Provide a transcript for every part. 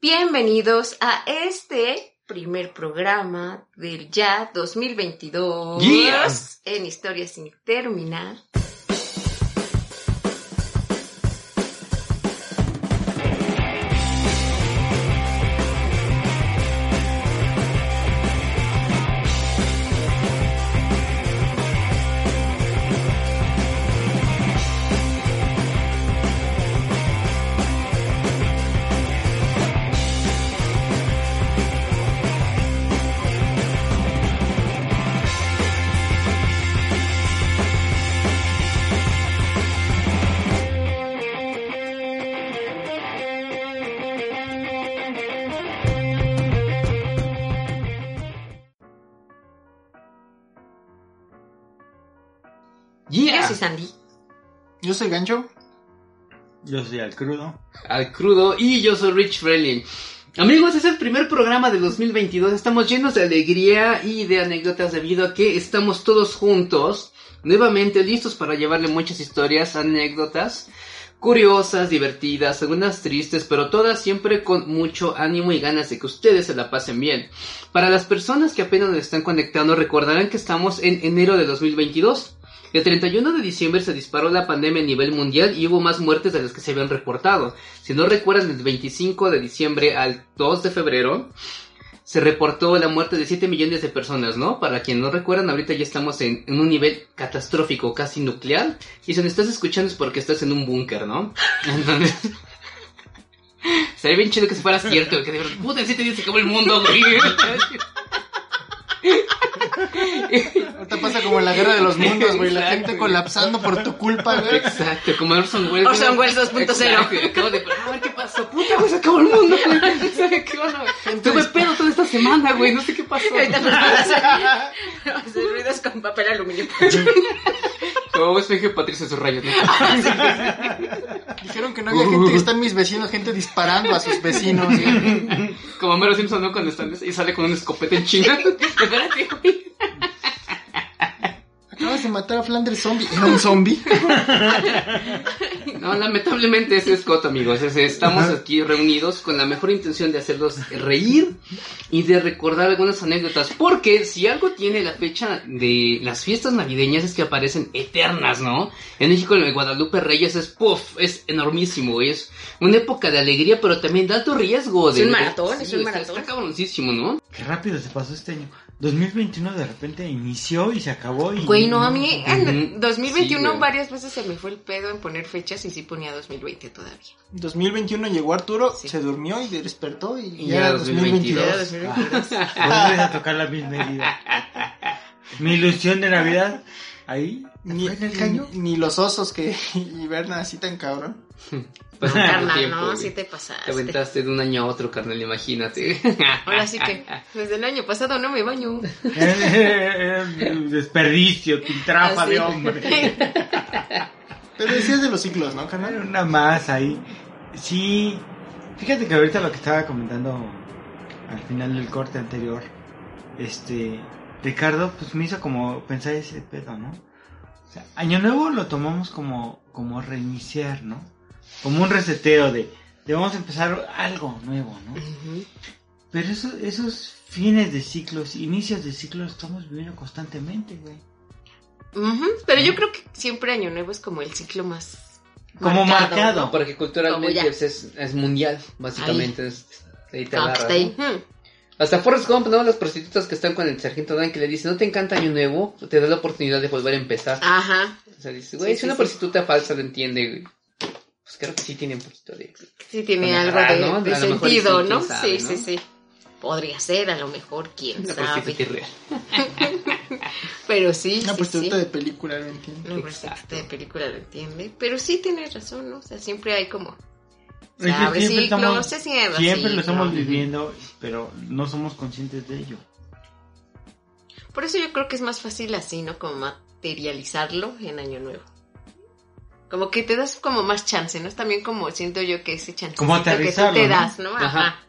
Bienvenidos a este primer programa del ya 2022 Yes. en Historia sin terminar. Yo soy Sandy. Yo soy Gancho. Yo soy al crudo. al crudo y yo soy Rich Freeling. Amigos, es el primer programa de 2022. Estamos llenos de alegría y de anécdotas debido a que estamos todos juntos, nuevamente listos para llevarle muchas historias, anécdotas curiosas, divertidas, algunas tristes, pero todas siempre con mucho ánimo y ganas de que ustedes se la pasen bien. Para las personas que apenas nos están conectando, recordarán que estamos en enero de 2022. El 31 de diciembre se disparó la pandemia a nivel mundial y hubo más muertes de las que se habían reportado. Si no recuerdan, del 25 de diciembre al 2 de febrero se reportó la muerte de 7 millones de personas, ¿no? Para quien no recuerdan, ahorita ya estamos en, en un nivel catastrófico, casi nuclear. Y si me estás escuchando es porque estás en un búnker, ¿no? Entonces... Sería bien chido que se fuera cierto, que de verdad, puta, en 7 días se acabó el mundo, güey. Ahorita pasa como en la guerra de los mundos, güey. La Exacto, gente colapsando por tu culpa, güey. Exacto, como Orson Welles. Orson Welles 2.0. Exacto, Acabo de a ver qué pasó. Puta, güey, se acabó el mundo, güey. ¿Qué onda, güey? Tuve pedo toda esta semana, güey. No sé qué pasó. Ahorita a hacer, ruidos con papel aluminio. Como es que Patricia sus rayos, ¿no? Dijeron que no había gente que está en mis vecinos, gente disparando a sus vecinos. Como Mero Simpson, ¿no? Cuando están y sale con un escopeta en chinga. Acabas de matar a Flanders zombie. ¿Era un zombie? No, lamentablemente ese es Scott, amigos. Es- estamos aquí reunidos con la mejor intención de hacerlos reír y de recordar algunas anécdotas. Porque si algo tiene la fecha de las fiestas navideñas es que aparecen eternas, ¿no? En México, el Guadalupe Reyes es puff, es enormísimo. Es una época de alegría, pero también de alto riesgo. Es de, un maratón, es un está- maratón. Está cabroncísimo, ¿no? Qué rápido se pasó este año. 2021 de repente inició y se acabó y... Güey, no, a mí en Ujú. 2021 Sí, varias veces se me fue el pedo en poner fechas y sí ponía 2020 todavía. 2021 llegó Arturo, Sí. se durmió y despertó y, Y ya ya era 2022. 2022. Vuelves a tocar la misma herida. Mi ilusión de Navidad, ahí, Ni, en el caño. ni, ni los osos que hibernan así tan cabrón. Pasó No, carnal, tiempo, no, sí te Te pasaste. aventaste de un año a otro, carnal, imagínate. Ahora sí que desde el año pasado no me baño. Desperdicio, piltrafa Así. de hombre. Pero decías de los ciclos, ¿no, carnal? una más ahí. Sí, fíjate que ahorita lo que estaba comentando al final del corte anterior, este, Ricardo, pues me hizo como pensar ese pedo, ¿no? O sea, Año Nuevo lo tomamos como, como reiniciar, ¿no? Como un reseteo de, de vamos a empezar algo nuevo, ¿no? Pero eso, esos fines de ciclos, inicios de ciclos, estamos viviendo constantemente, güey. Pero yo creo que siempre Año Nuevo es como el ciclo más Como marcado. No, porque culturalmente pues, es, es mundial, básicamente. Es, ahí te Ah, agarras, está ahí. ¿no? Hmm. Hasta Forrest Gump, ¿no? Las prostitutas que están con el sargento Dan que le dice, ¿no te encanta Año Nuevo? Te da la oportunidad de volver a empezar. Ajá. O sea, dice, güey, Sí, sí, una sí. prostituta falsa lo entiende, güey. Pues creo que sí tiene un poquito de... Sí tiene algo de, ¿no? sentido, sí, ¿no? sabe, sí, ¿no? sí, sí. Podría ser, a lo mejor, quién Una sabe. Pero sí, Una sí, prostituta sí. de película, lo entiendo. Una prostituta de película lo entiende. Pero sí tiene razón, ¿no? O sea, siempre hay como Siempre ciclo, estamos- se cierra Siempre ciclo. lo estamos viviendo, pero no somos conscientes de ello. Por eso yo creo que es más fácil así, ¿no? Como materializarlo en Año Nuevo. Como que te das como más chance, ¿no? Es también como siento yo que ese chancecito Como que tú te das, ¿no? Ajá. Ajá.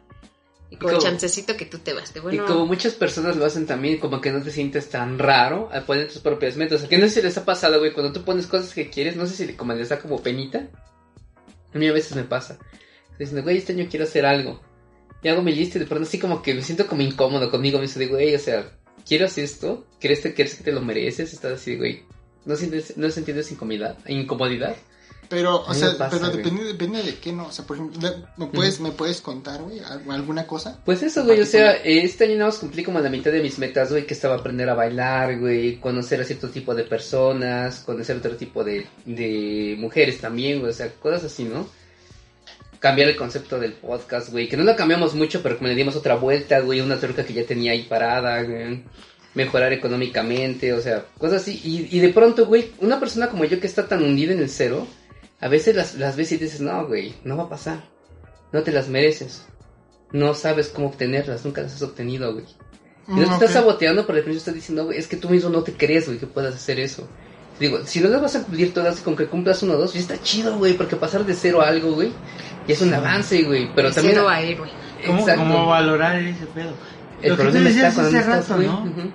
Y como Y como- chancecito que tú te vas. De, bueno, Y como muchas personas lo hacen también, como que no te sientes tan raro al poner tus propias metas. O que no sé si les ha pasado, güey, cuando tú pones cosas que quieres, no sé si como les da como penita. A mí a veces me pasa. Diciendo, güey, este año quiero hacer algo. Y hago mi lista y de pronto así como que me siento como incómodo conmigo. Me dice, de, güey, o sea, quiero hacer esto. ¿Crees, que- ¿Crees que te lo mereces? Estás así, güey. ¿No sientes, no sientes incomodidad? incomodidad? Pero, o sea, pasa, pero depende, depende de qué, ¿no? O sea, por ejemplo, ¿me puedes, ¿me puedes contar, güey, al- alguna cosa? Pues eso, güey, o sea, este año nada más cumplí como la mitad de mis metas, güey, que estaba aprender a bailar, güey, conocer a cierto tipo de personas, conocer otro tipo de, de mujeres también, güey, o sea, cosas así, ¿no? Cambiar el concepto del podcast, güey, que no lo cambiamos mucho, pero como le dimos otra vuelta, güey, una truca que ya tenía ahí parada, güey, mejorar económicamente, o sea, cosas así, y, y de pronto, güey, una persona como yo que está tan hundida en el cero, a veces las, las ves y dices, no, güey, no va a pasar, no te las mereces, no sabes cómo obtenerlas, nunca las has obtenido, güey. Y no te Mm, estás saboteando, pero al principio estás diciendo, güey, es que tú mismo no te crees, güey, que puedas hacer eso. Digo, si no las vas a cumplir todas, con que cumplas uno o dos, ya está chido, güey, porque pasar de cero a algo, güey, ya es un avance, güey, pero de también... cero a héroe. ¿Cómo, cómo valorar ese pedo? El Lo que tú decías hace no estás, rato. ¿no?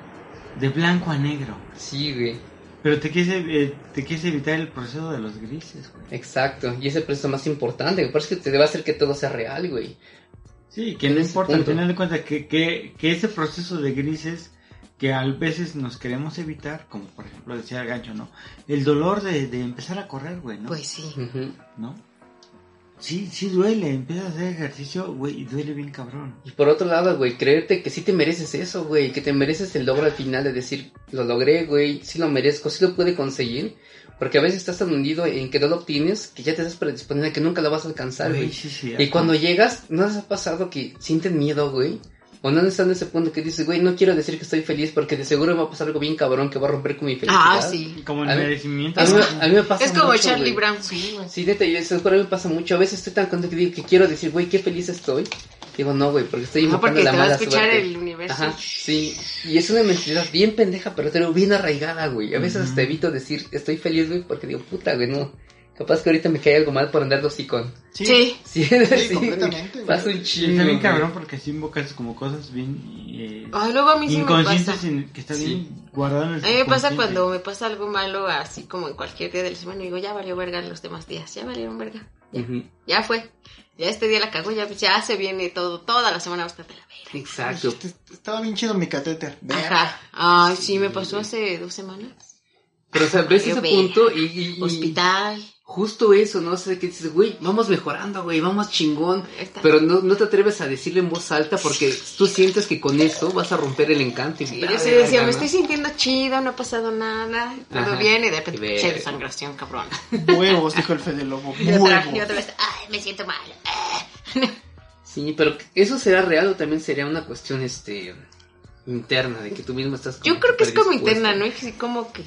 De blanco a negro. Sí, güey, Pero te quieres, eh, te quieres evitar el proceso de los grises, güey. exacto, y ese proceso más importante, güey, por eso que te debe hacer que todo sea real, güey. Sí, que no Ese importa, al final de cuentas, que, que, que ese proceso de grises que a veces nos queremos evitar, como por ejemplo decía el gancho, ¿no? El dolor de, de empezar a correr, güey, ¿no? Pues sí. ¿No? Sí, sí duele, empiezas a hacer ejercicio, güey, y duele bien cabrón. Y por otro lado, güey, creerte que sí te mereces eso, güey, que te mereces el logro al final de decir, lo logré, güey, sí lo merezco, sí lo pude conseguir, porque a veces estás tan hundido en que no lo obtienes que ya te estás predisponiendo a que nunca lo vas a alcanzar, Güey, sí, sí. Y cuando llegas, ¿no les ha pasado que sienten miedo, güey? O no están en ese punto que dices, güey, no quiero decir que estoy feliz porque de seguro me va a pasar algo bien cabrón que va a romper con mi felicidad. Ah, sí. Como el A mí- merecimiento. A mí, me- a mí me pasa Es como mucho, Charlie güey. Brown. Sí, güey. Sí, neta, yo eso por mí me pasa mucho. A veces estoy tan contento que digo que quiero decir, güey, qué feliz estoy. Digo, no, güey, porque estoy No, invocando porque la te va a mala escuchar suerte. el universo. Ajá, sí. Y es una mentalidad bien pendeja, pero bien arraigada, güey. A veces hasta evito decir, estoy feliz, güey, porque digo, puta, güey, no. Capaz que ahorita me cae algo mal por andar hocicón. Sí. Sí. Sí, Sí, completamente. Pasa un chingo. está bien cabrón porque así invocas como cosas bien eh, Ay, luego a mí sí me pasa. inconscientes que está Sí. bien guardado en el A mí me pasa cuando me pasa algo malo, así como en cualquier día de la semana, y digo, ya valió verga los demás días, ya valieron verga, ya fue. Ya este día la cagó, ya, ya se viene todo, toda la semana va a estar de la verga. Exacto. Este- Estaba bien chido mi catéter. Ajá. Ay, sí, me pasó hace dos semanas. Pero, o sea, ves ese punto y, y- y- Hospital. Justo eso, ¿no? O sea, que dices, güey, vamos mejorando, güey, vamos chingón. Pero no, no te atreves a decirlo en voz alta porque tú sientes que con eso vas a romper el encanto. Y Sí, ah, yo sí decía, me ¿no? estoy sintiendo chido, no ha pasado nada, todo Ajá. bien, y de repente, che, desangración, cabrón. Huevos, dijo el Fede Lobo. Y otra, y otra vez, ay, me siento mal. Sí, pero ¿eso será real o también sería una cuestión, este, interna, de que tú mismo estás Yo creo que es como interna, ¿no? Y sí, como que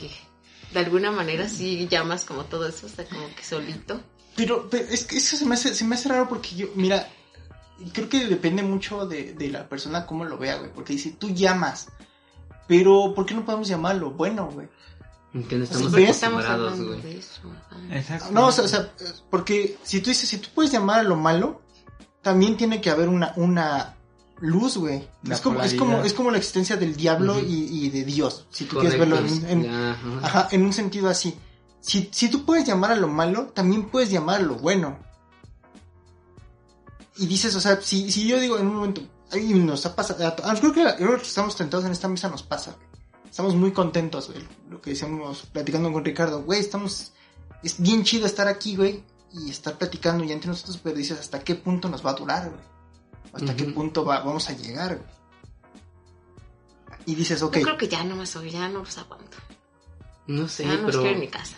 de alguna manera sí llamas como todo eso, o sea, como que solito. Pero, pero es que eso se me, hace, se me hace raro porque yo, mira, creo que depende mucho de, de la persona cómo lo vea, güey. Porque dice, tú llamas, pero ¿por qué no podemos llamarlo? Bueno, güey. Que no estamos acostumbrados, hablando güey. de eso. Exacto. No, o sea, o sea, porque si tú dices, si tú puedes llamar a lo malo, también tiene que haber una, una luz, güey. Es como, es, como, es como la existencia del diablo y, y de Dios, si tú quieres verlo en, en- Ajá. ajá, en un sentido así. Si, si tú puedes llamar a lo malo, también puedes llamar a lo bueno. Y dices, o sea, si, si yo digo en un momento, ay, nos ha pasado, creo que la- creo que estamos tentados en esta mesa, nos pasa, güey. Estamos muy contentos, güey. Lo que decíamos platicando con Ricardo, güey, estamos, es bien chido estar aquí, güey, y estar platicando ya entre nosotros, pero dices, ¿hasta qué punto nos va a durar, güey? ¿Hasta qué punto va- vamos a llegar? Y dices, ok, Yo creo que ya no me soy, ya no los aguanto. No sé, ya no pero... en mi casa.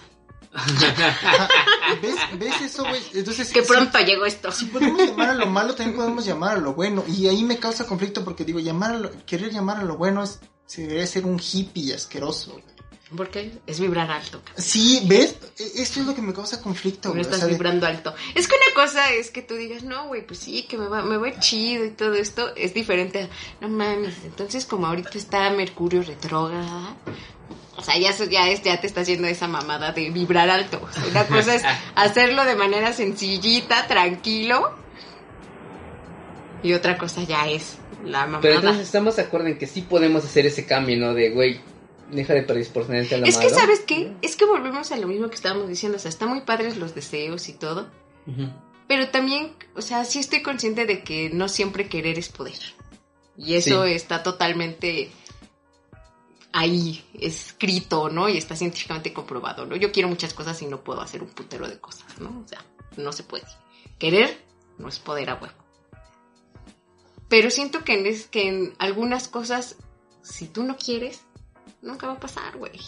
¿ves, ¿ves eso, güey? Entonces, Que pronto llegó esto. Si podemos llamar a lo malo, también podemos llamar a lo bueno. Y ahí me causa conflicto porque digo, llamar a lo- querer llamar a lo bueno es, se debería ser un hippie asqueroso. güey. Porque es vibrar alto. cabrón. Sí, ¿ves? E- Esto es lo que me causa conflicto, No. O estás de- vibrando alto. Es que una cosa es que tú digas, no, güey, pues sí, que me va, me va chido y todo esto. Es diferente a, no mames, entonces como ahorita está Mercurio retrógrada. O sea, ya, ya, es, ya te está haciendo esa mamada de vibrar alto. O sea, una cosa es hacerlo de manera sencillita, tranquilo. Y otra cosa ya es la mamada. Pero entonces estamos de acuerdo en que sí podemos hacer ese cambio, ¿no? De, güey, deja de predisponerte a la es que, ¿sabes qué? Es que volvemos a lo mismo que estábamos diciendo. O sea, están muy padres los deseos y todo. Pero también, o sea, sí estoy consciente de que no siempre querer es poder. Y eso Sí. está totalmente ahí, escrito, ¿no? Y está científicamente comprobado, ¿no? Yo quiero muchas cosas y no puedo hacer un putero de cosas, ¿no? O sea, no se puede. Querer no es poder a huevo. Pero siento que en, es, que en algunas cosas, si tú no quieres, nunca va a pasar, güey.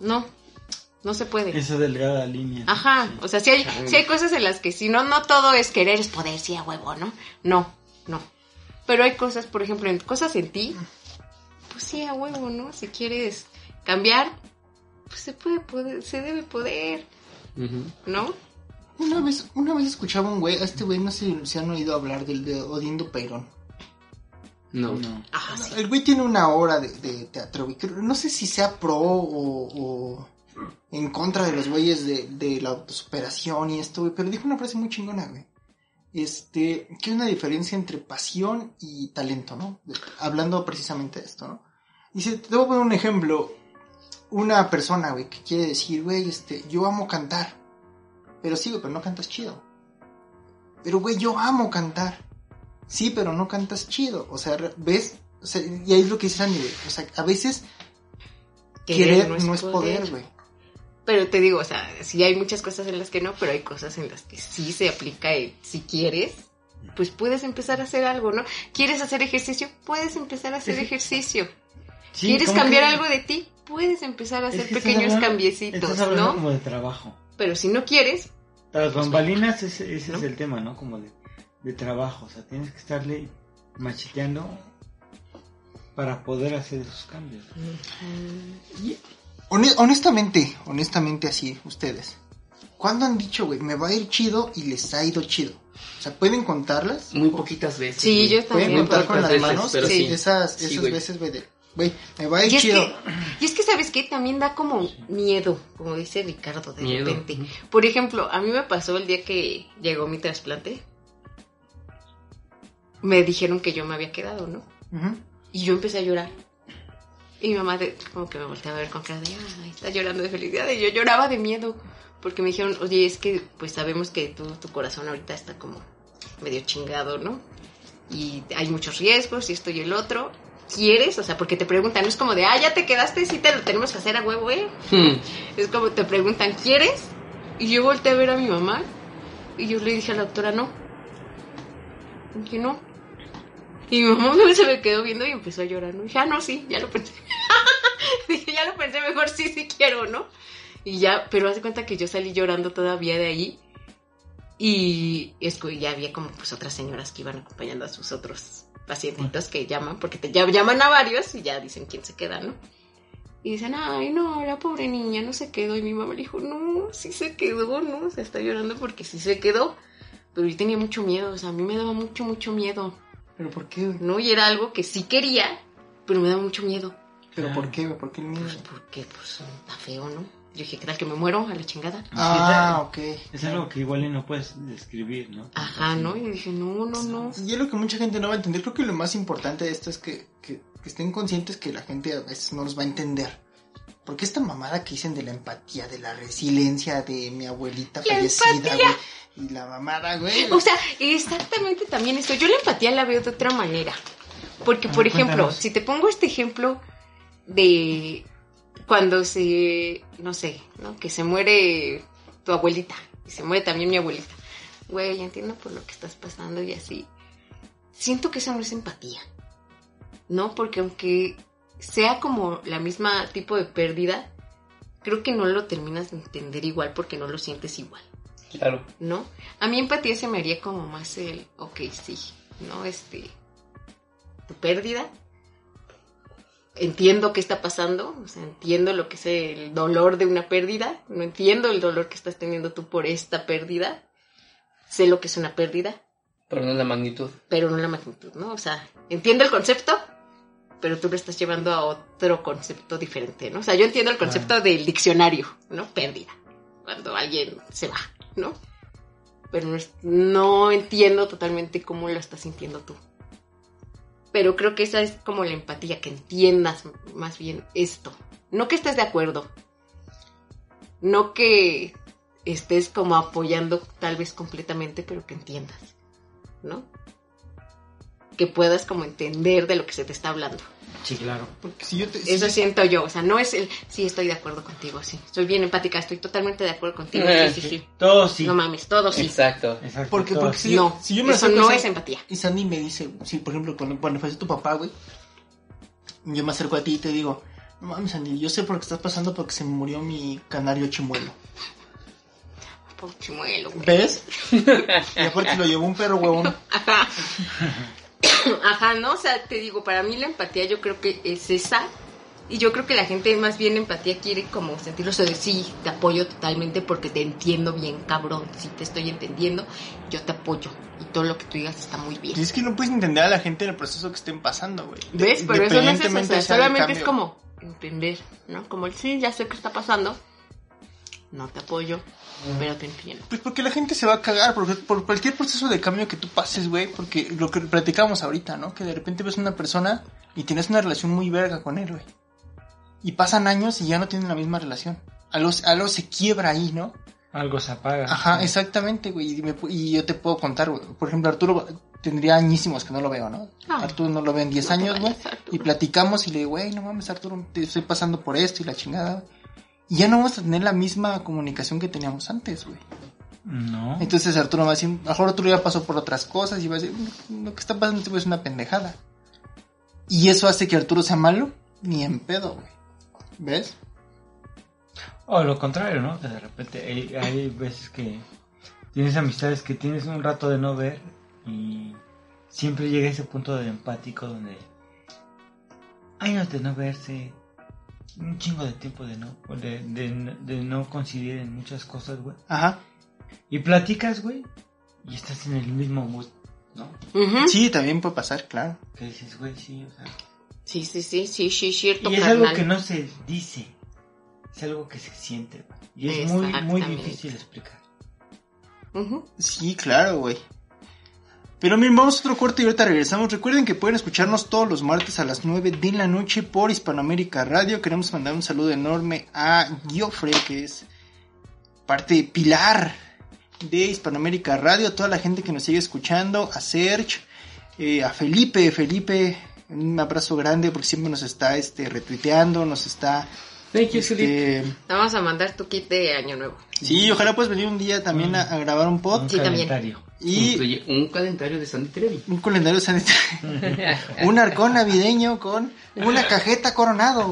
No, no se puede. Esa delgada línea. Ajá, o sea, si hay, sí hay cosas en las que si no, no todo es querer, es poder, sí, a huevo, ¿no? No, no. Pero hay cosas, por ejemplo, en cosas en ti, pues sí, a huevo, ¿no? Si quieres cambiar, pues se puede poder, se debe poder, ¿no? Una vez, una vez escuchaba un güey, a este güey no sé si han oído hablar del de Odindo Peirón. No. No. Ajá, sí. El güey tiene una obra de, de teatro, No sé si sea pro o, o en contra de los güeyes de, de la autosuperación y esto, güey. Pero dijo una frase muy chingona, güey. Este, que es una diferencia entre pasión y talento, ¿no? De- hablando precisamente de esto, ¿no? Dice, te voy a poner un ejemplo. Una persona, güey, que quiere decir, güey, este, yo amo cantar. Pero sí, güey, pero no cantas chido. Pero, güey, yo amo cantar. Sí, pero no cantas chido. O sea, ¿ves? O sea, y ahí es lo que dice Andy, güey. O sea, a veces querer, no es poder, güey. Pero te digo, o sea, sí hay muchas cosas en las que no, pero hay cosas en las que sí se aplica el si quieres, pues puedes empezar a hacer algo, ¿no? ¿Quieres hacer ejercicio? Puedes empezar a hacer ejercicio. Sí, ¿Quieres cambiar que- algo de ti? Puedes empezar a es hacer que pequeños hablando- cambiecitos, Estás hablando ¿no? como de trabajo. Pero si no quieres, Las bambalinas, ese, ese ¿No? es el tema, ¿no? Como de, de trabajo. O sea, tienes que estarle macheteando para poder hacer esos cambios. Hone- honestamente, honestamente así, ustedes. ¿Cuándo han dicho, güey, me va a ir chido y les ha ido chido? O sea, ¿pueden contarlas? Muy poquitas veces. sí, güey. yo ¿Pueden también. contar con las veces, manos? pero Sí, sí. Esas, Sí, esas güey. veces, güey, de, güey, me va a ir Y es, chido. que, y es que, ¿sabes qué? También da como miedo, como dice Ricardo, de Miedo. repente. Por ejemplo, a mí me pasó el día que llegó mi trasplante. Me dijeron que yo me había quedado, ¿no? Y yo empecé a llorar. Y mi mamá de- como que me volteaba a ver con cara de, ay, está llorando de felicidad. Y yo lloraba de miedo. Porque me dijeron, oye, es que pues sabemos que tú, tu corazón ahorita está como medio chingado, ¿no? Y hay muchos riesgos y esto y el otro. ¿Quieres? O sea, porque te preguntan, no es como de, ah, ya te quedaste, sí te lo tenemos que hacer a huevo, ¿eh? Hmm. Es como te preguntan, ¿quieres? Y yo volteé a ver a mi mamá y yo le dije a la doctora, no. Y dije, no. Y mi mamá se me quedó viendo y empezó a llorar, ¿no? Ya no, sí, ya lo pensé. dije, ya lo pensé, mejor sí, sí quiero, ¿no? Y ya, pero haz de cuenta que yo salí llorando todavía de ahí. Y es ya había como pues otras señoras que iban acompañando a sus otros pacientitos que llaman, porque te ya llaman a varios y ya dicen quién se queda, ¿no? Y dicen, ay, no, la pobre niña no se quedó. Y mi mamá le dijo, no, sí se quedó, ¿no? Se está llorando porque sí se quedó. Pero yo tenía mucho miedo, o sea, a mí me daba mucho, mucho miedo, ¿Pero por qué, güey? ¿no? Y era algo que sí quería, pero me daba mucho miedo. ¿Pero por qué, güey? ¿Por qué el miedo? Pues porque, pues, está feo, ¿no? Yo dije, ¿qué tal que me muero a la chingada? Ah, ok. Es algo que igual no puedes describir, ¿no? Ajá, ¿no? Y dije, no, no, no. Y es lo que mucha gente no va a entender. Creo que lo más importante de esto es que, que, que estén conscientes que la gente a veces no los va a entender. Porque esta mamada que dicen de la empatía, de la resiliencia de mi abuelita La fallecida, güey. Y la mamada, güey. O sea, exactamente también esto. Yo la empatía la veo de otra manera. Porque, por ejemplo, cuéntanos. si te pongo este ejemplo de cuando se, no sé, ¿no? Que se muere tu abuelita y se muere también mi abuelita. Güey, entiendo por lo que estás pasando y así. Siento que eso no es empatía. ¿No? Porque aunque sea como la misma tipo de pérdida, creo que no lo terminas de entender igual porque no lo sientes igual. Claro. ¿no? A mí empatía se me haría como más el, ok, sí, ¿no? Este, tu pérdida, entiendo qué está pasando, o sea, entiendo lo que es el dolor de una pérdida, no entiendo el dolor que estás teniendo tú por esta pérdida, sé lo que es una pérdida, Pero no la magnitud. pero no la magnitud, ¿no? O sea, entiendo el concepto, pero tú lo estás llevando a otro concepto diferente, ¿no? O sea, yo entiendo el concepto del diccionario, ¿no? Pérdida, cuando alguien se va, ¿no? Pero no, es- no entiendo totalmente cómo lo estás sintiendo tú. Pero creo que esa es como la empatía, que entiendas más bien esto. No que estés de acuerdo. No que estés como apoyando tal vez completamente, pero que entiendas. ¿No? Que puedas como entender de lo que se te está hablando. Sí, claro. Porque si yo te... Eso si- siento yo. O sea, no es el, sí, estoy de acuerdo contigo, sí. Soy bien empática, estoy totalmente de acuerdo contigo. Sí, sí, sí. Todo sí. No mames, todo sí. Exacto. Exacto. Porque, porque sí. si, No, si yo me eso no a es empatía. Y Sandy me dice, sí, por ejemplo, cuando, cuando falleció tu papá, güey, yo me acerco a ti y te digo, no mames, Sandy, yo sé por qué estás pasando porque se me murió mi canario chimuelo. Por chimuelo, güey. ¿Ves? y aparte lo llevó un perro huevón. Ajá. ¿no? O sea, te digo, para mí la empatía yo creo que es esa. Y yo creo que la gente más bien empatía quiere como sentirlo eso de sí, te apoyo totalmente porque te entiendo bien, cabrón. Si te estoy entendiendo, yo te apoyo. Y todo lo que tú digas está muy bien. Y es que no puedes entender a la gente en el proceso que estén pasando, güey. ¿Ves? Pero eso no es eso, o sea, sea solamente es como entender, ¿no? Como el sí, ya sé qué está pasando, no te apoyo, pero te entiendo. Pues porque la gente se va a cagar por, por cualquier proceso de cambio que tú pases, güey. Porque lo que platicamos ahorita, ¿no? Que de repente ves una persona y tienes una relación muy verga con él, güey. Y pasan años y ya no tienen la misma relación. Algo, algo se quiebra ahí, ¿no? Algo se apaga. Ajá, exactamente, güey. Y, me pu- y yo te puedo contar, güey. Por ejemplo, Arturo tendría añísimos que no lo veo, ¿no? Ah. Arturo no lo veo en 10 No te años, güey. Y platicamos y le digo, güey, no mames, Arturo, te estoy pasando por esto y la chingada, güey. Y ya no vamos a tener la misma comunicación que teníamos antes, güey. No. Entonces Arturo va a decir, mejor Arturo ya pasó por otras cosas y va a decir, "Mm, lo que está pasando este es una pendejada. Y eso hace que Arturo sea malo, ni en pedo, güey. ¿Ves? O lo contrario, ¿no? Que de repente hay, hay veces que tienes amistades que tienes un rato de no ver y siempre llega ese punto de empático donde años de no verse, un chingo de tiempo de no, de, de, de no coincidir en muchas cosas, güey. Ajá. Y platicas, güey, y estás en el mismo mood, ¿no? Sí, también puede pasar, claro. Que dices, güey, sí, o sea. Sí, sí, sí, sí, sí, cierto, Y es algo que no se dice, es algo que se siente, güey. Y es muy, muy difícil explicar. Ujú. Sí, claro, güey. Pero miren, vamos a otro corte y ahorita regresamos. Recuerden que pueden escucharnos todos los martes a las 9 de la noche por Hispanoamérica Radio. Queremos mandar un saludo enorme a Giofre, que es parte pilar de Hispanoamérica Radio, a toda la gente que nos sigue escuchando, a Serge, eh, a Felipe, Felipe, un abrazo grande porque siempre nos está este retuiteando, nos está Thank you, Felipe. este, Te vamos a mandar tu kit de año nuevo. Sí, ojalá puedes venir un día también a, a grabar un pod Un Sí, también. calendario. y Incluye un calendario de Sandy Trevi. un calendario sanitario, un arcón navideño con una cajeta coronado.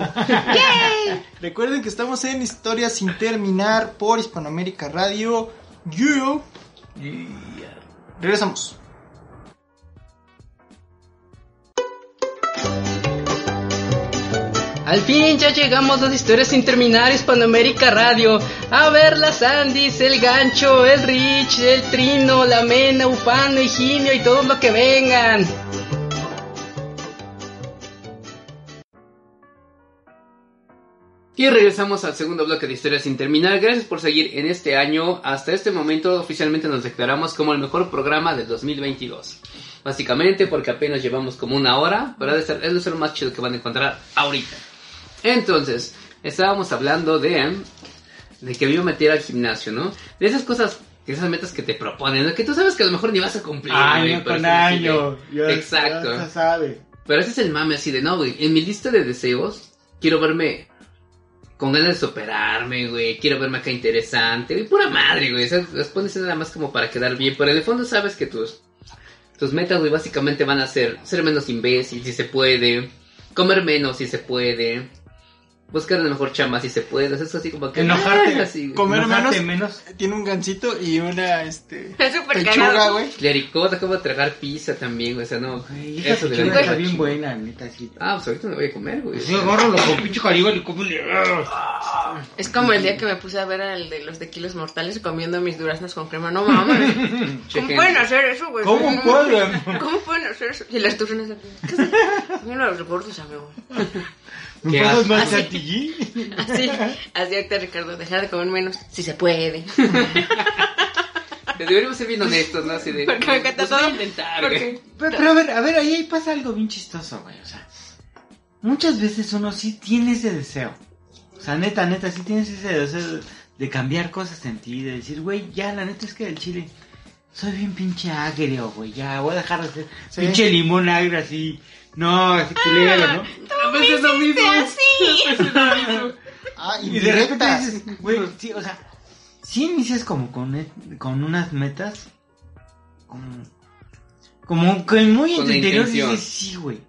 Recuerden que estamos en Historias sin terminar por Hispanoamérica Radio. Yeah. Y Regresamos. Al fin ya llegamos a historias sin terminar Hispanoamérica Radio. A ver las Andis, el gancho, el Rich, el Trino, la Mena, Ufano, Higinio y todo lo que vengan. Y regresamos al segundo bloque de historias sin terminar. Gracias por seguir en este año. Hasta este momento oficialmente nos declaramos como el mejor programa del 2022. Básicamente porque apenas llevamos como una hora, pero es lo más chido que van a encontrar ahorita. Entonces, estábamos hablando de, de que me iba a meter al gimnasio, ¿no? De esas cosas, esas metas que te proponen, ¿no? que tú sabes que a lo mejor ni vas a cumplir. güey, año con año. Exacto. ya se sabe. Pero ese es el mame así de, no, güey, en mi lista de deseos quiero verme con ganas de superarme, güey, quiero verme acá interesante, güey, pura madre, güey, o sea, las pones nada más como para quedar bien, pero en el fondo sabes que tus, tus metas, güey, básicamente van a ser ser menos imbécil si se puede, comer menos si se puede, buscar la mejor chamba si se puede. Es así como que. Enojarte, ah, así. Comer Enojarte menos. Tiene un gancito y una, este... Es súper Pechuga, güey. Clericot acabo de tragar pizza también, güey. O sea, no. Esa Eso de la está neta, bien buena, neta, sí. Ah, pues ahorita me voy a comer, güey. Sí, agárralo con pinche y como Es como el día que me puse a ver al de los de kilos mortales comiendo mis duraznos con crema. No mames. ¿Cómo Chequen. pueden hacer eso, güey? ¿Cómo pueden? ¿Cómo pueden hacer eso? Y las turnas de... Mira los gordos, amigo. ¿Me ¿Qué pasas haces? más chantilly? Así, así ahorita Ricardo, dejar de comer menos, si se puede. Deberíamos ser bien honestos, ¿no? Así de. Porque me encanta pues todo. intentar, Porque- güey. Pero, pero a ver, a ver, ahí ahí pasa algo bien chistoso, güey. O sea, muchas veces uno sí tiene ese deseo. O sea, neta, neta, sí tienes ese deseo de, de cambiar cosas en ti, de decir, güey, ya, la neta es que el chile, soy bien pinche agrio, güey, ya, voy a dejar de ser Sí. pinche limón agrio así. No, así culero, ¿no? A veces lo mismo. Ah, Y de repente indirectas. dices, güey, sí, o sea, si inicias como con, et- con unas metas, como, como que muy en Con tu la interior intención. dices, sí, güey.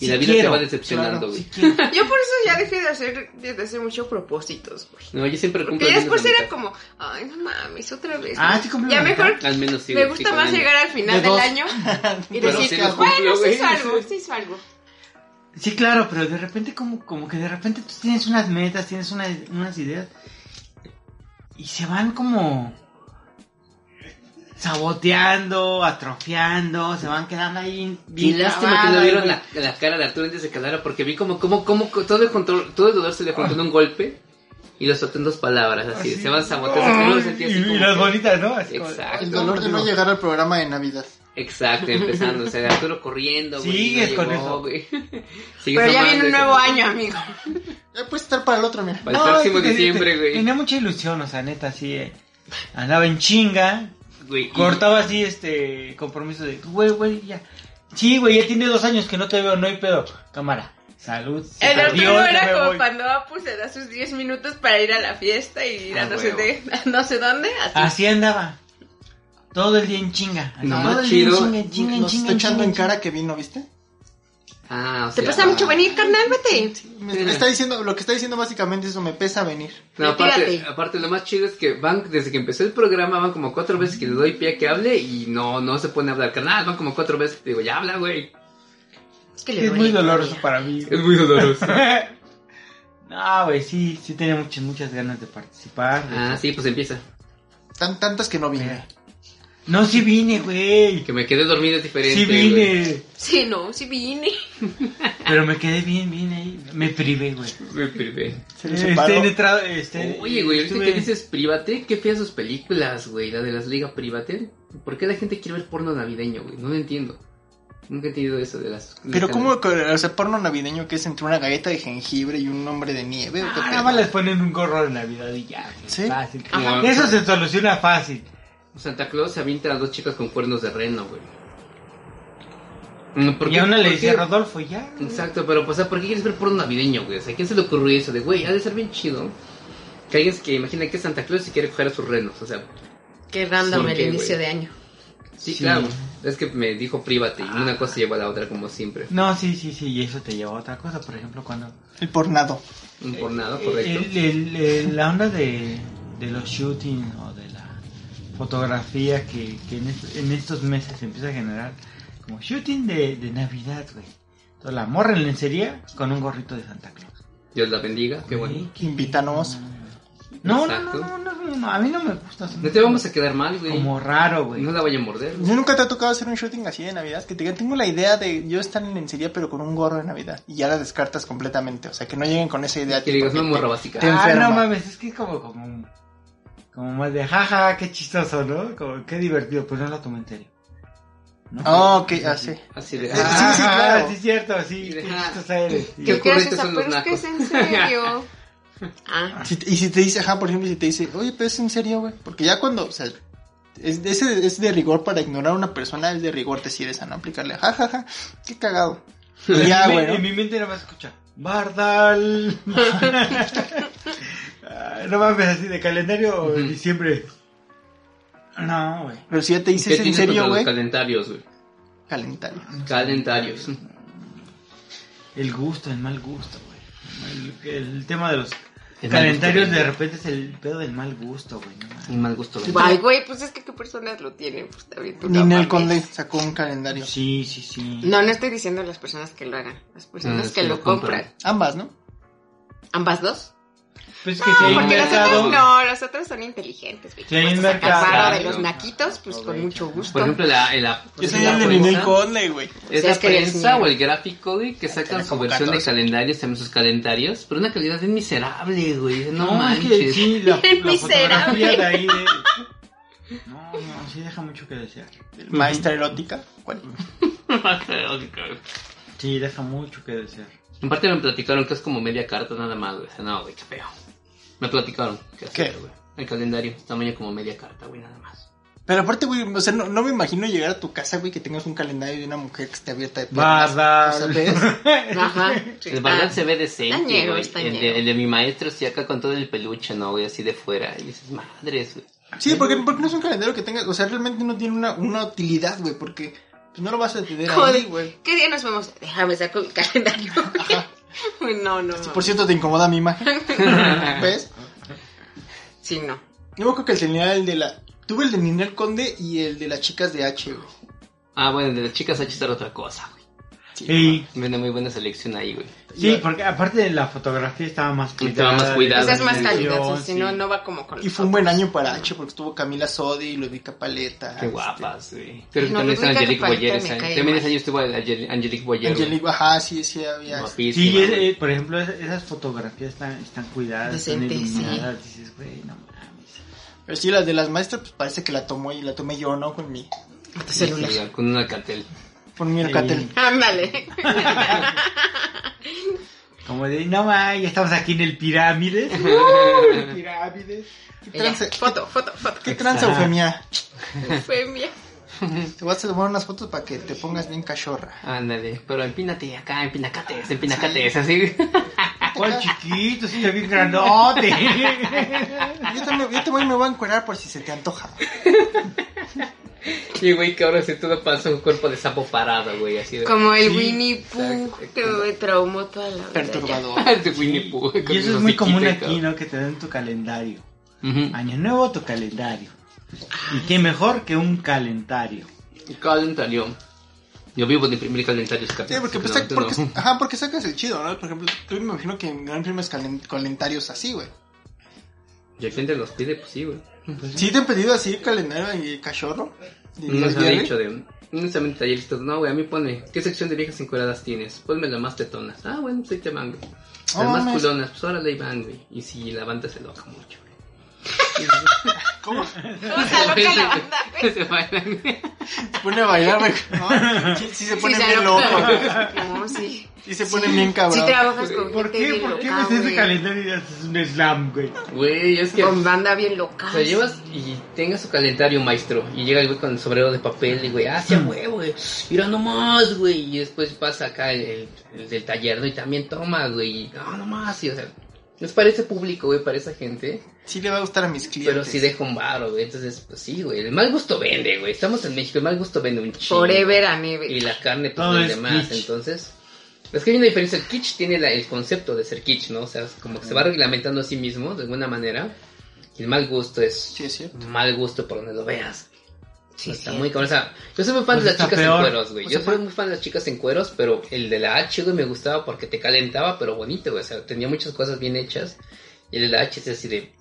Y sí la vida te quiero, va decepcionando, claro, güey. sí. Yo por eso ya dejé de hacer desde hace mucho propósitos, güey. No, yo siempre cumplo menos después era como, ay, no mames, otra vez. Ah, sí cumplió Ya la mejor. Al menos sí. me gusta más llegar al final De del dos. año y Pero decir, sí los bueno, cumplió, sí hizo algo, sí hizo algo. Sí, claro, pero de repente como, como que de repente tú tienes unas metas, tienes una- unas ideas y se van como saboteando, atrofiando, se van quedando ahí Y bien lástima que no vieron la, la cara de Arturo antes de que hablara porque vi como, como, como todo el control, todo el dolor se le juntó en un golpe y lo soltó en dos palabras, así, se van saboteando, así y, las que- bonitas, ¿no? Así Exacto. El dolor de no llegar al programa de Navidad. Exacto, empezando, o sea, Arturo corriendo, güey. Sigues no con llegó, eso. güey. Sigues Pero ya viene un nuevo año, amigo. Ya puedes estar para el otro, mira. Para el próximo diciembre, güey. Tenía mucha ilusión, o sea, neta, así, eh, andaba en chinga, Güey, cortaba así este compromiso de, güey, güey, ya. Sí, güey, ya tiene dos años que no te veo, no hay pedo. Cámara, salud. El Arturo era como voy. cuando Apu se da sus 10 minutos para ir a la fiesta y ir a Ah, no sé, de, a no sé dónde. Así. Así andaba. Todo el día en chinga. así, Lo todo más el día en chido- chinga, en chinga, en Nos chinga, está echando en cara que vino, ¿viste? Ah, o Te sea, pesa mucho venir, carnal, vete. Me, me está diciendo, lo que está diciendo básicamente es eso, me pesa venir. No, aparte, aparte lo más chido es que van, desde que empezó el programa, van como cuatro veces que le doy pie a que hable y no, no se pone a hablar. Carnal, van como cuatro veces, digo, ya habla, güey. Es que le Es muy doloroso para mí. Es muy doloroso. no, güey, sí, sí tenía muchas, muchas ganas de participar. de ah, sí, pues empieza. Tan, tantas que no vine. No, sí vine, güey. Que me quedé dormido es diferente. Sí güey. vine. Sí, no, sí vine. Pero me quedé bien, bien ahí. Me privé, güey. Me privé. Se Este, en entrado, este, Oye, güey, ahorita que dices private, qué feas sus películas, güey, la de las Liga Private. ¿Por qué la gente quiere ver porno navideño, güey? No lo entiendo. Nunca he entendido eso de las... Pero las- ¿cómo o sea, porno navideño que es entre una galleta de jengibre y un hombre de nieve? ¿o qué Ah, nada más les ponen un gorro de Navidad y ya. güey, ¿Sí? Fácil. Ajá. Eso se soluciona fácil. Santa Claus se avienta a dos chicas con cuernos de reno, güey. Mm, ¿por Y a una le dice? Rodolfo, ya. güey. Exacto, pero pues, ¿por qué quieres ver porno navideño, güey? O sea, ¿a quién se le ocurrió eso de, güey, ha de ser bien chido? Que alguien que imagina que es Santa Claus y quiere coger a sus renos, o sea, Qué random ¿Por el qué, inicio güey? de año. sí, Sí. claro. Es que me dijo private y una cosa lleva a la otra como siempre. No, sí, sí, sí, y eso te lleva a otra cosa. Por ejemplo, cuando. El pornado. Un por nada, Eh, correcto. el- el- el- la onda de, de los shooting o de fotografía que, que en, est- en estos meses se empieza a generar como shooting de, de Navidad, güey. Entonces la morra en lencería con un gorrito de Santa Claus. Dios la bendiga, qué bueno. Güey, qué- Invítanos. No, no, no, no, no, no, a mí no me gusta. No te vamos a quedar mal, güey. Como raro, güey. No la vaya a morder. ¿Yo nunca te ha tocado hacer un shooting así de Navidad? Que te digan, tengo la idea de yo estar en lencería pero con un gorro de Navidad. Y ya la descartas completamente. O sea, que no lleguen con esa idea. Que digas, no, morra básica. te Ah, no mames, es que es como, como, un- como más de jaja, qué chistoso, ¿no? Como, qué divertido, pues no lo tomé en serio. ¿No? Ah, ok, así. Así de... Sí, sí, Ah, sí, claro. sí, es cierto, sí, qué ah, chistosa eres. sí. ¿Qué ¿Qué esa? son los Pero es que es en serio. Ah, Si- y si te dice, ajá, por ejemplo, si te dice, oye, pero es en serio, güey. Porque ya cuando, o sea, es, ese es de rigor para ignorar a una persona, es de rigor decir esa, ¿no? Aplicarle, jajaja, qué cagado. Y ya, en, mi- güey. ¿no? en mi mente nada más escucha, Bardal. No mames, así de calendario o de Ujú. diciembre. No, güey. Pero si ya te ¿Qué dices en serio, güey, calentarios, güey? calentario. Calentarios. El gusto, el mal gusto, güey. El, el tema de los El calendarios gusto de repente es el pedo del mal gusto, güey. no. Y mal gusto. vende. Ay, güey, pues es que qué personas lo tienen. Pues también tú no Ninel mames. Conde sacó un calendario. Sí, sí, sí. No, no estoy diciendo las personas que lo hagan. Las personas Ah, que lo lo compran. compran. Ambas, ¿no? ¿Ambas dos? Pues es que si hay un Porque los otros no, los otros son inteligentes. güey. Sí, hay un mercado. de los naquitos, pues con mucho gusto. Por ejemplo, la, la, Yo soy la el de Ninel güey. Es la prensa o el gráfico, güey, que sacan su versión de 14. calendarios, también sus calendarios, pero una calidad bien miserable, güey. No, No, es manches. que sí, la, Bien la miserable. de ahí de... No, no, sí deja mucho que desear. Maestra erótica. ¿Cuál? Sí, deja mucho que desear. En parte me platicaron que es como media carta nada más, güey. O sea, no, güey, qué feo. Me platicaron que güey. El calendario, tamaño como media carta, güey, nada más. Pero aparte, güey, o sea, no, no me imagino llegar a tu casa, güey, que tengas un calendario de una mujer que esté abierta de piernas. Ajá. sí. El verdad Ah, se ve decente, güey. El el de mi maestro sí acá con todo el peluche, ¿no, güey? Así de fuera. Y dices, madres, güey. Sí, porque, porque no es un calendario que tenga, o sea, realmente no tiene una, una utilidad, güey, porque pues, no lo vas a tener ahí, Joder, güey. ¿qué día nos vemos? Déjame sacar el calendario. No, no. Si por cierto te incomoda mi imagen, ¿ves? Sí, no. Yo me acuerdo que tenía el de la... Tuve el de Ninel Conde y el de las chicas de H, güey. Ah, bueno, el de las chicas H era otra cosa, güey. Sí, Viene muy buena selección ahí, güey. Sí, porque aparte de la fotografía estaba más Estaba cuidada. más cuidada. Esa es más calidad, o sea, si sí. no, no va como con Y fue un buen año para H porque estuvo Camila Sodi, Ludwika Paleta. Qué guapas, güey. Creo que No, también está Angelique Paleta Boyer. ese año. También ese año estuvo Angel- Angelique Boyer. Angelique, ajá, sí, sí, había. Sí, es- eh, por ejemplo, es- esas fotografías están, están cuidadas, están Decente, sí. iluminadas. Dices, güey, no mames. Pero sí, las de las maestras, pues parece que la tomó y la tomé yo, ¿no? Con mi, Sí, celular. sí, Con un alcatel. Alcatel. Ándale. Como de, no mames, ya estamos aquí en el pirámides. pirámides. ¿Qué Ya, tranza, Foto, foto, foto. ¿Qué tranza, Eufemia? Fue mía. Te voy a tomar unas fotos para que te pongas bien cachorra. Ándale, pero empínate acá, empinacates, empinacates, así. ¿Cuál chiquito? Sí, está bien grandote. Yo también, yo también me voy a encuerar por si se te antoja. Y güey, que ahora se todo pasa un cuerpo de sapo parado, güey, así de. Como el Sí, Winnie Pooh que me traumó toda la vida. Perturbador. de Winnie Pooh, Y eso es muy común aquí, ¿no? Que te den tu calendario. Ujú. Año nuevo, tu calendario. Y qué mejor que un calendario. Calendario. Yo vivo de imprimir calendarios, Sí, porque, pues, No, sac- tú porque, no. ajá, porque sacas el chido, ¿no? Por ejemplo, tú me imagino que no imprimes calen- calendarios así, güey. Y hay gente los pide, pues sí, güey. ¿Sí te han pedido así calendario y cachorro? ¿Dirías, Nos ha Jerry? dicho de. No necesariamente talleristas. No, güey, a mí pone. ¿Qué sección de viejas encueradas tienes? Ponme las más tetonas. Ah, bueno, pues ahí te van, güey. Las Oh, más culonas, pues ahora le van, güey. Y si la banda se loca mucho, güey. ¿Cómo? O sea, loca la banda, güey. Se bailan, güey. Se pone a bailar, güey. ¿no? Sí, se pone Sí, se bien loco. aloca. No, sí. Sí se pone bien cabrón. Sí trabajas con ¿Por gente qué? bien ¿Por qué loca, ves ese güey. calendario y haces un slam, güey? Güey, es que. Con banda bien loca. O sea, llevas y tengas su calendario, maestro, y llega el güey con el sombrero de papel y güey, ah, sí, a huevo, güey, mira nomás, güey, y después pasa acá el, el- el del taller, ¿no? Y también toma, güey, y no, nomás, y o sea, es para ese público, güey, para esa gente, Sí le va a gustar a mis clientes. pero sí deja un varo, güey, entonces, pues sí, güey, el mal gusto vende, güey, estamos en México, el mal gusto vende un chingo. Forever and ever. Y la carne, pues, Todo vende más, kitsch. entonces... Es que hay una diferencia, el kitsch tiene la- el concepto de ser kitsch, ¿no? O sea, es como que se va reglamentando a sí mismo, de alguna manera, y el mal gusto es Sí, es cierto. mal gusto por donde lo veas. Sí, está sí. muy cabrón. O sea, yo soy muy fan Pues de las chicas peor. en cueros, güey. O Yo sea, soy muy fan de las chicas en cueros, pero el de la H, güey, me gustaba porque te calentaba, pero bonito, güey. O sea, tenía muchas cosas bien hechas. Y el de la H es así de.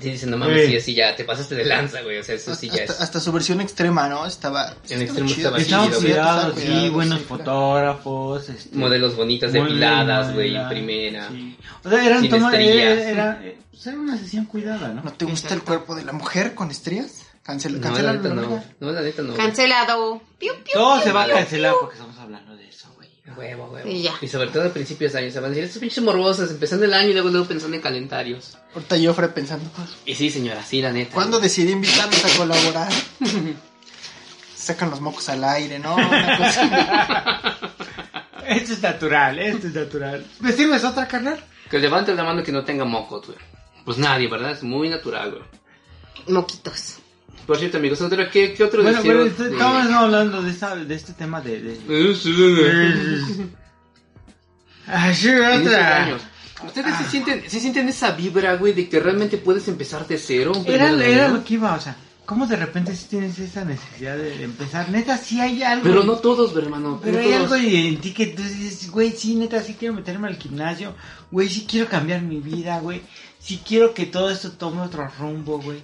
Sí, dicen, no mames, sí, así ya te pasaste de lanza, güey. O sea, eso sí ya hasta, es. hasta su versión extrema, ¿no? Estaba. En extremo chido. estaba Estaba sí, buenos sí, claro. fotógrafos. Este, Modelos bonitas, depiladas, güey, en primera. sí. O sea, eran Sin toma- estrías. era, era, eh, pues era una sesión cuidada, ¿no? ¿No te gusta el cuerpo de la mujer con estrías? Cancela, No, cancela la neta no. No, la neta no. Cancelado. Piu, piu, Todo piu, se va a cancelar piu. porque estamos hablando de eso, güey. Huevo, huevo. Y ya. Y sobre todo a principios de año. Se van a decir, estos pinches morbosos, empezando el año y luego, luego pensando en calendarios. Ahorita yo, Fred, pensando. Y sí, señora, sí, la neta. ¿Cuándo decidí invitarlos a colaborar? Sacan los mocos al aire, ¿no? Una cosa- Esto es natural, esto es natural. ¿Me sirves otra, carnal? Que levante la mano que no tenga mocos, güey. Pues nadie, ¿verdad? Es muy natural, güey. Moquitos. Por cierto, amigos, otro- ¿qué, qué otro Bueno, pero esto- de- estamos hablando de, esta, de este tema de... de- Ah, sí, inicios de otra. años. ¿Ustedes se sienten, se sienten esa vibra, güey, de que realmente puedes empezar de cero? Era, era lo que iba, o sea, ¿cómo de repente si tienes esa necesidad de, empezar? Neta, sí hay algo. Pero no todos, hermano. Pero no hay todos. algo en ti que tú dices, güey, sí, neta, sí quiero meterme al gimnasio, güey, sí quiero cambiar mi vida, güey, sí quiero que todo esto tome otro rumbo, güey.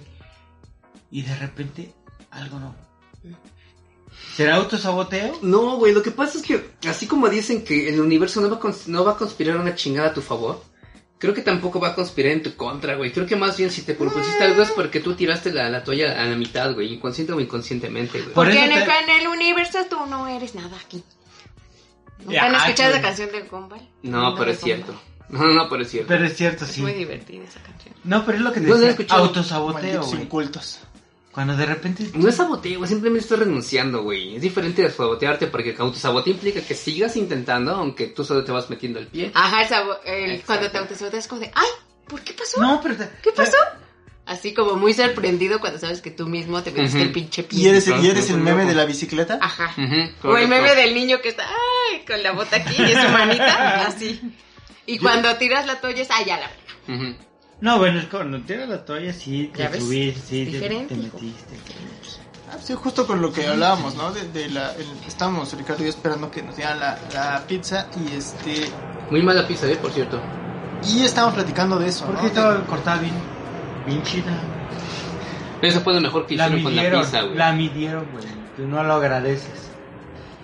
Y de repente, algo no. ¿Será autosaboteo? No, güey, lo que pasa es que, así como dicen que el universo no va, a no va a conspirar una chingada a tu favor, creo que tampoco va a conspirar en tu contra, güey. Creo que más bien si te propusiste algo es porque tú tiraste la, la toalla a la mitad, güey, inconsciente o inconscientemente, güey. Por Porque en el, te- en el universo tú no eres nada aquí. ¿Nunca Ya, han escuchado la canción de Gumball? No, pero es cierto. No, no, pero es cierto. Pero es cierto, Es sí. muy divertida esa canción. No, pero es lo que te No decía, autosaboteo, güey. incultos. Cuando de repente... No es saboteo, güey, simplemente estoy renunciando, güey. Es diferente de sabotearte porque autosaboteo implica que sigas intentando, aunque tú solo te vas metiendo el pie. Ajá, el sabo- el- cuando te autosaboteas es como de, ay, ¿por qué pasó? No, pero... ¿Qué pasó? Así como muy sorprendido cuando sabes que tú mismo te metiste el pinche pie. ¿Y eres, el- y Entonces, eres el un meme de la bicicleta? Ajá. O el meme del niño que está, ay, con la bota aquí y su manita, así. Y cuando tiras la toalla es, ay, ya la verga. Ujú. No, bueno, es cuando tiras la toalla, sí, ¿Ya te subiste, sí, te, te metiste. Ah, sí, justo con lo que hablábamos, ¿no? De, de la, el- estábamos, Ricardo y yo, esperando que nos dieran la, la pizza y este... Muy mala pizza, eh, por cierto. Y estábamos platicando de eso, Porque ¿no? estaba cortada bien, bien chida. Pero eso fue lo mejor que La hicieron con la midieron, pizza, güey. la midieron, güey. Tú no lo agradeces.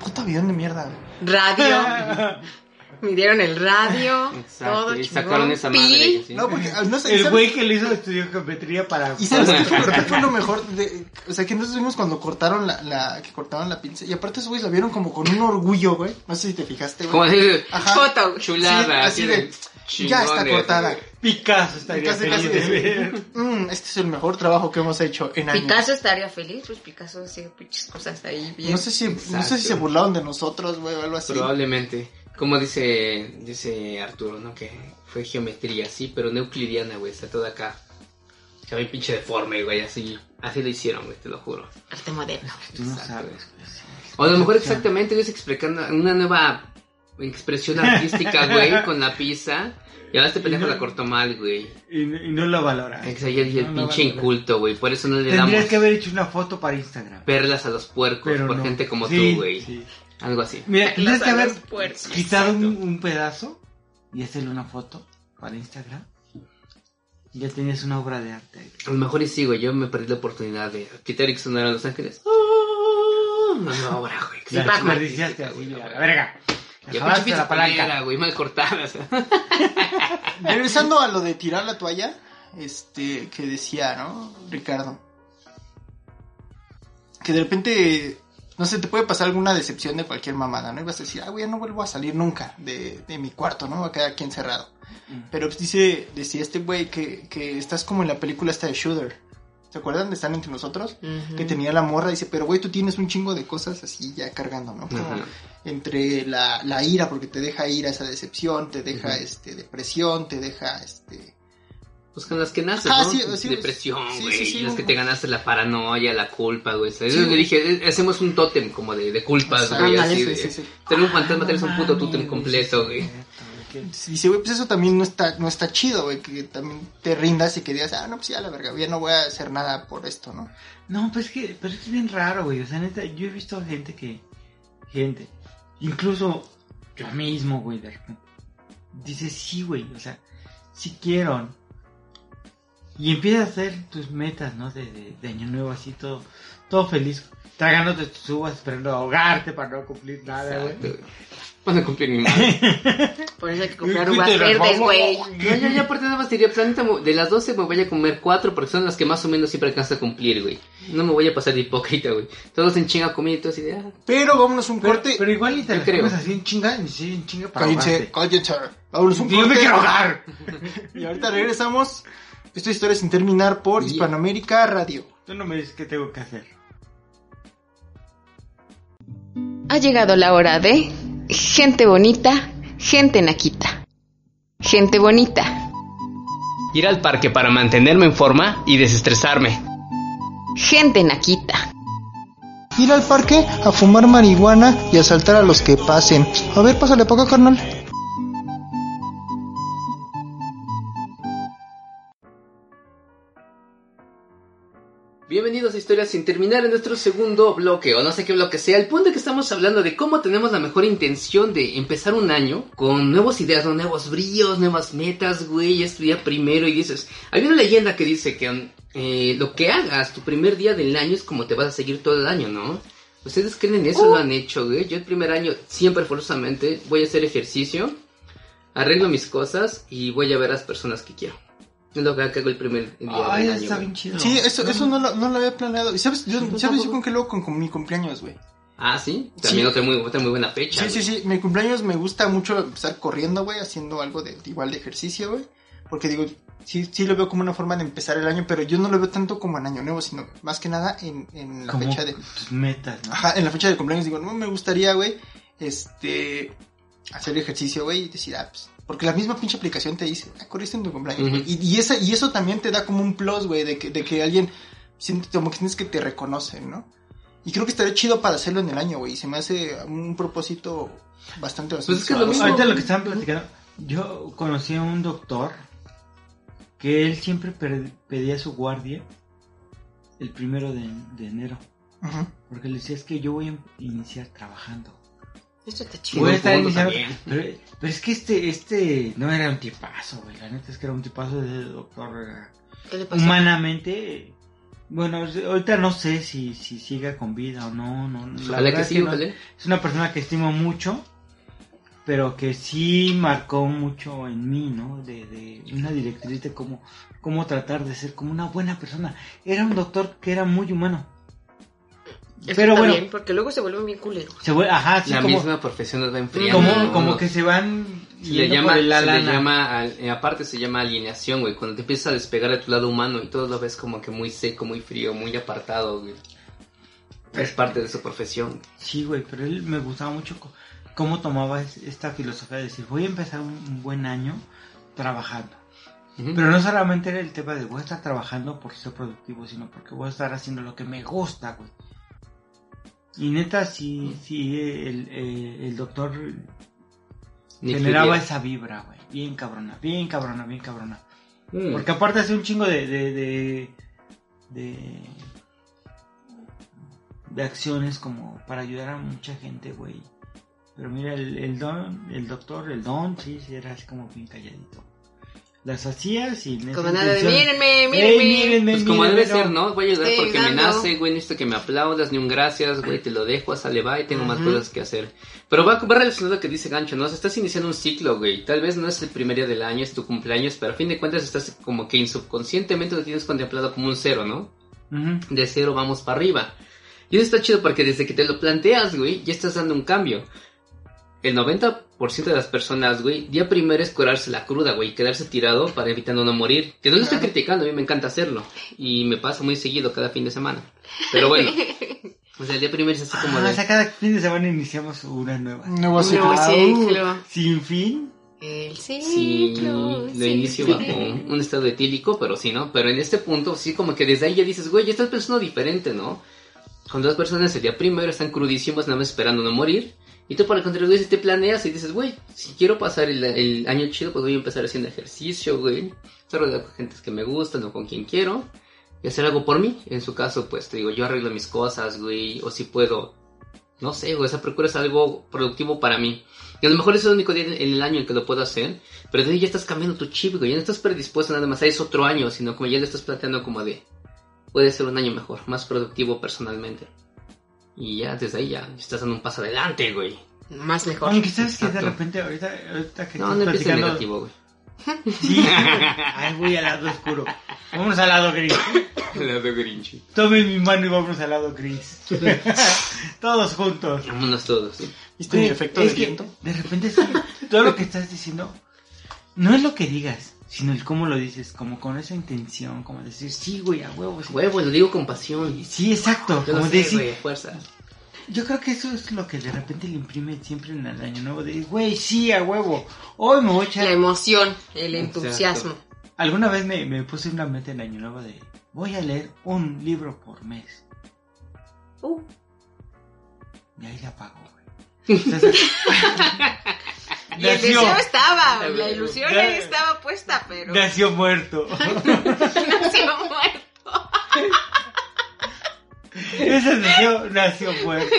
Puta avión de mierda, güey. Radio. Midieron el radio. Exacto, todo y chingón. sacaron esa Pi. madre. ¿sí? No, porque, no sé, El güey que le hizo estudio de geometría para... ¿Y sabes qué fue, lo mejor? De, o sea, que nosotros vimos cuando cortaron la, la, que cortaron la pinza. Y aparte esos güeyes la vieron como con un orgullo, güey. No sé si te fijaste, Como güey. así, Ajá. Foto, güey. chulada, Sí, así de, ya está cortada. Picasso estaría casi feliz de de- ver. Mm, este es el mejor trabajo que hemos hecho en años. Picasso estaría feliz, pues Picasso hacía pinches cosas ahí bien. No sé si, no sé si se burlaron de nosotros, güey, o algo así. Probablemente. Como dice, dice Arturo, ¿no? Que fue geometría, sí, pero no euclidiana, güey. Está todo acá. Está bien pinche deforme, güey. Así, así lo hicieron, güey, te lo juro. Arte moderno. Tú no sabes, güey. O a lo mejor exactamente ellos explicando una nueva expresión artística, güey, con la pizza. Y ahora este pendejo la cortó mal, güey. Y, y no lo valora. Exacto, y el, No pinche inculto, güey. Por eso no le Tendrías damos que haber hecho una foto para Instagram. perlas a los puercos Pero por no. gente como Sí, tú, güey. sí. Algo así. Mira, tendrías que a haber quitado un, un pedazo y hacerle una foto para Instagram. Ya tenías una obra de arte. ahí. A lo mejor y sí, güey. Yo me perdí la oportunidad de quitar y sonar a Los Ángeles. Ah, Una obra, güey. que La sí, desperdiciaste güey, a la verga. Pizza la palanca. güey, mal cortada. o sea. Regresando a lo de tirar la toalla, este, que decía, ¿no? Ricardo. Que de repente, no sé, te puede pasar alguna decepción de cualquier mamada, ¿no? Y vas a decir, ah, güey, ya no vuelvo a salir nunca de, de mi cuarto, ¿no? Voy a quedar aquí encerrado. Pero pues dice, decía este güey que, que estás como en la película esta de Shooter. ¿Se acuerdan de Están entre nosotros? Que tenía la morra, dice, pero güey, tú tienes un chingo de cosas así ya cargando, ¿no? Como entre la, la ira, porque te deja ira esa decepción, te deja este depresión, te deja este Pues con las que naces, Ah, ¿no? sí, sí, Depresión, sí, güey. sí, sí, las que te ganaste la paranoia, la culpa, güey. Sí, le güey. dije, eh, hacemos un tótem como de, de culpas, güey. Así sí, de. sí, sí. Tener un fantasma, Ah, tienes un puto tótem sí, completo, sí, güey. sí, cierto, güey. dice, güey, pues eso también no está no está chido, güey, que también te rindas y que digas, ah, no, pues ya la verga, ya no voy a hacer nada por esto, ¿no? No, pues es que, pero es bien raro, güey. O sea, neta, yo he visto gente que, gente, incluso yo mismo, güey, dice, sí, güey, o sea, sí quiero. Y empiezas a hacer tus metas, ¿no? De, de, de año nuevo, así todo, todo feliz, tragándote tus uvas, esperando ahogarte para no cumplir nada, güey. Van a cumplir mi madre. Por eso hay que comprar uvas verdes, güey. Yo, yo, yo aparte nada más diría, planeta, de las 12 me voy a comer 4 porque son las que más o menos siempre alcanza a cumplir, güey. No me voy a pasar de hipócrita, güey. Todos en chinga comida y todo así de, ah, Pero vámonos un Pero, corte. pero igual y te Yo las creo. comes así en chinga, y sí, en chinga para Cállense, cállense. Vámonos un Yo me corte. quiero ahogar. Y ahorita regresamos. Esta historia sin terminar por Yeah. Hispanoamérica Radio. Tú no me dices qué tengo que hacer. Ha llegado la hora de gente bonita, gente naquita. Gente bonita, ir al parque para mantenerme en forma y desestresarme. gente naquita. Ir al parque a fumar marihuana y asaltar a los que pasen. A ver, pásale para acá, carnal. Historia sin terminar en nuestro segundo bloque, o no sé qué bloque sea. El punto es que estamos hablando de cómo tenemos la mejor intención de empezar un año con nuevas ideas, nuevos brillos, nuevas metas, güey. Ya es tu día primero y dices. Hay una leyenda que dice que eh, lo que hagas tu primer día del año es como te vas a seguir todo el año, ¿no? ¿Ustedes creen en eso? ¿Lo han hecho, güey? Yo el primer año, siempre forzosamente, voy a hacer ejercicio, arreglo mis cosas y voy a ver a las personas que quiero. Es lo que hago el primer día Ay, del año. está bien chido. Sí, eso, eso no, lo, no lo había planeado. ¿Y sabes, yo, ¿sabes yo con qué luego? Con, con mi cumpleaños, güey. Ah, sí. También Sí. otra muy, otra muy buena fecha. Sí, sí, güey. sí. Mi cumpleaños me gusta mucho empezar corriendo, güey, haciendo algo de igual de ejercicio, güey. Porque digo, sí, sí lo veo como una forma de empezar el año, pero yo no lo veo tanto como en Año Nuevo, sino más que nada en, en la Como fecha de... metas, ¿no? Ajá, en la fecha de cumpleaños digo, no, me gustaría, güey, este, hacer ejercicio, güey, y decir, ah, pues, porque la misma pinche aplicación te dice, ah, corriste en tu cumpleaños. Ujú. y, y, esa, y eso también te da como un plus, güey, de que, de que alguien, siente, como que tienes que te reconocen, ¿no? Y creo que estaría chido para hacerlo en el año, güey, se me hace un propósito bastante, bastante Pues es que lo mismo. Ahorita lo que estaban platicando, yo conocí a un doctor que él siempre pedía su guardia el primero de, de enero. Porque le decía, es que yo voy a iniciar trabajando. Esto está chido. Voy a buen estar iniciando. Pero, pero es que este, este no era un tipazo, güey. La neta es que era un tipazo de doctor. era- ¿Qué le pasó? Humanamente, bueno, ahorita no sé si, si siga con vida o no. no la verdad que es no. Es una persona que estimo mucho, pero que sí marcó mucho en mí, ¿no? De, de una directriz de cómo, cómo tratar de ser como una buena persona. Era un doctor que era muy humano. Eso Pero está bueno, bien, porque luego se vuelven bien culeros. se vuelve, ajá, sí, La como, misma profesión nos va enfriando. como, como que se van Se le llama, por el se le lana. llama, al- eh, aparte se llama alineación, güey. Cuando te empiezas a despegar de tu lado humano y todo lo ves como que muy seco, muy frío, muy apartado, güey. Es parte de su profesión. Sí, güey, pero él me gustaba mucho cómo tomaba es- esta filosofía de decir, voy a empezar un, un buen año trabajando. Pero no solamente era el tema de voy a estar trabajando por ser productivo, sino porque voy a estar haciendo lo que me gusta, güey. Y neta, sí, sí, el, el, el doctor generaba esa vibra, güey. Bien cabrona, bien cabrona, bien cabrona. Mm. Porque aparte hace un chingo de, de, de, de, de acciones como para ayudar a mucha gente, güey. Pero mira, el, el don, el doctor, el don, sí, sí, era así como bien calladito. Las hacía sin esa Como nada de, mírenme, Ey, mírenme. mírenme, Pues como mírenme, debe ser, ¿no? Voy a ayudar porque me nace, güey, necesito que me aplaudas, ni un gracias, güey, te lo dejo, sale, va y tengo más cosas que hacer. Pero va, va relacionado a lo que dice Gancho, ¿no? O sea, estás iniciando un ciclo, güey. Tal vez no es el primer día del año, es tu cumpleaños, pero a fin de cuentas estás como que insubconscientemente lo tienes contemplado como un cero, ¿no? De cero vamos para arriba. Y eso está chido porque desde que te lo planteas, güey, ya estás dando un cambio. El 90% de las personas, güey, día primero es curarse la cruda, güey, quedarse tirado para evitando no morir. Que no lo estoy criticando, a mí me encanta hacerlo. Y me pasa muy seguido cada fin de semana. Pero bueno, o sea, el día primero es así como Ah, de... o sea, cada fin de semana iniciamos una nueva. Un nuevo ciclo. nuevo ciclo. Sin fin. El Sí, ciclo. lo inicio bajo un estado etílico, pero sí, ¿no? Pero en este punto, sí, como que desde ahí ya dices, güey, ya estás pensando diferente, ¿no? Cuando las personas el día primero están crudísimos, nada más esperando no morir. Y tú, por el contrario, si te planeas y dices, güey, si quiero pasar el, año chido, pues voy a empezar haciendo ejercicio, güey. Estar con gente que me gustan o con quien quiero. Y hacer algo por mí. En su caso, pues te digo, yo arreglo mis cosas, güey. O si puedo, no sé, güey, o sea, procuras algo productivo para mí. Y a lo mejor es el único día en el año en que lo puedo hacer, pero ahí ya estás cambiando tu chip, güey, ya no estás predispuesto nada más a es otro año, sino como ya le estás planteando como de, puede ser un año mejor, más productivo personalmente. Y ya desde ahí ya estás dando un paso adelante, güey. Más mejor. Aunque sabes que de repente ahorita, ahorita que No, estás no empieces platicando- negativo, güey. Sí, ay, voy al lado oscuro. Vámonos al lado gris. La de Grinch. Tomen mi mano y vámonos al lado gris. Todos juntos. Vámonos todos, sí. ¿Viste mi efecto es de que viento? De repente sí, todo lo que estás diciendo no es lo que digas, sino el cómo lo dices, como con esa intención, como decir, sí, güey, a huevo. sí". Huevo, lo digo con pasión. Sí, exacto. Yo Como sé, decir, güey, fuerza. yo creo que eso es lo que de repente le imprime siempre en el año nuevo, de, güey, sí, a huevo. Hoy me voy a echar La emoción, el Exacto. entusiasmo. Alguna vez me, me puse una meta en Año Nuevo de voy a leer un libro por mes. Uh, Y ahí la pago, güey. Entonces, y el deseo estaba, la ilusión ahí estaba puesta, pero nació muerto. nació muerto. Ese deseo nació muerto.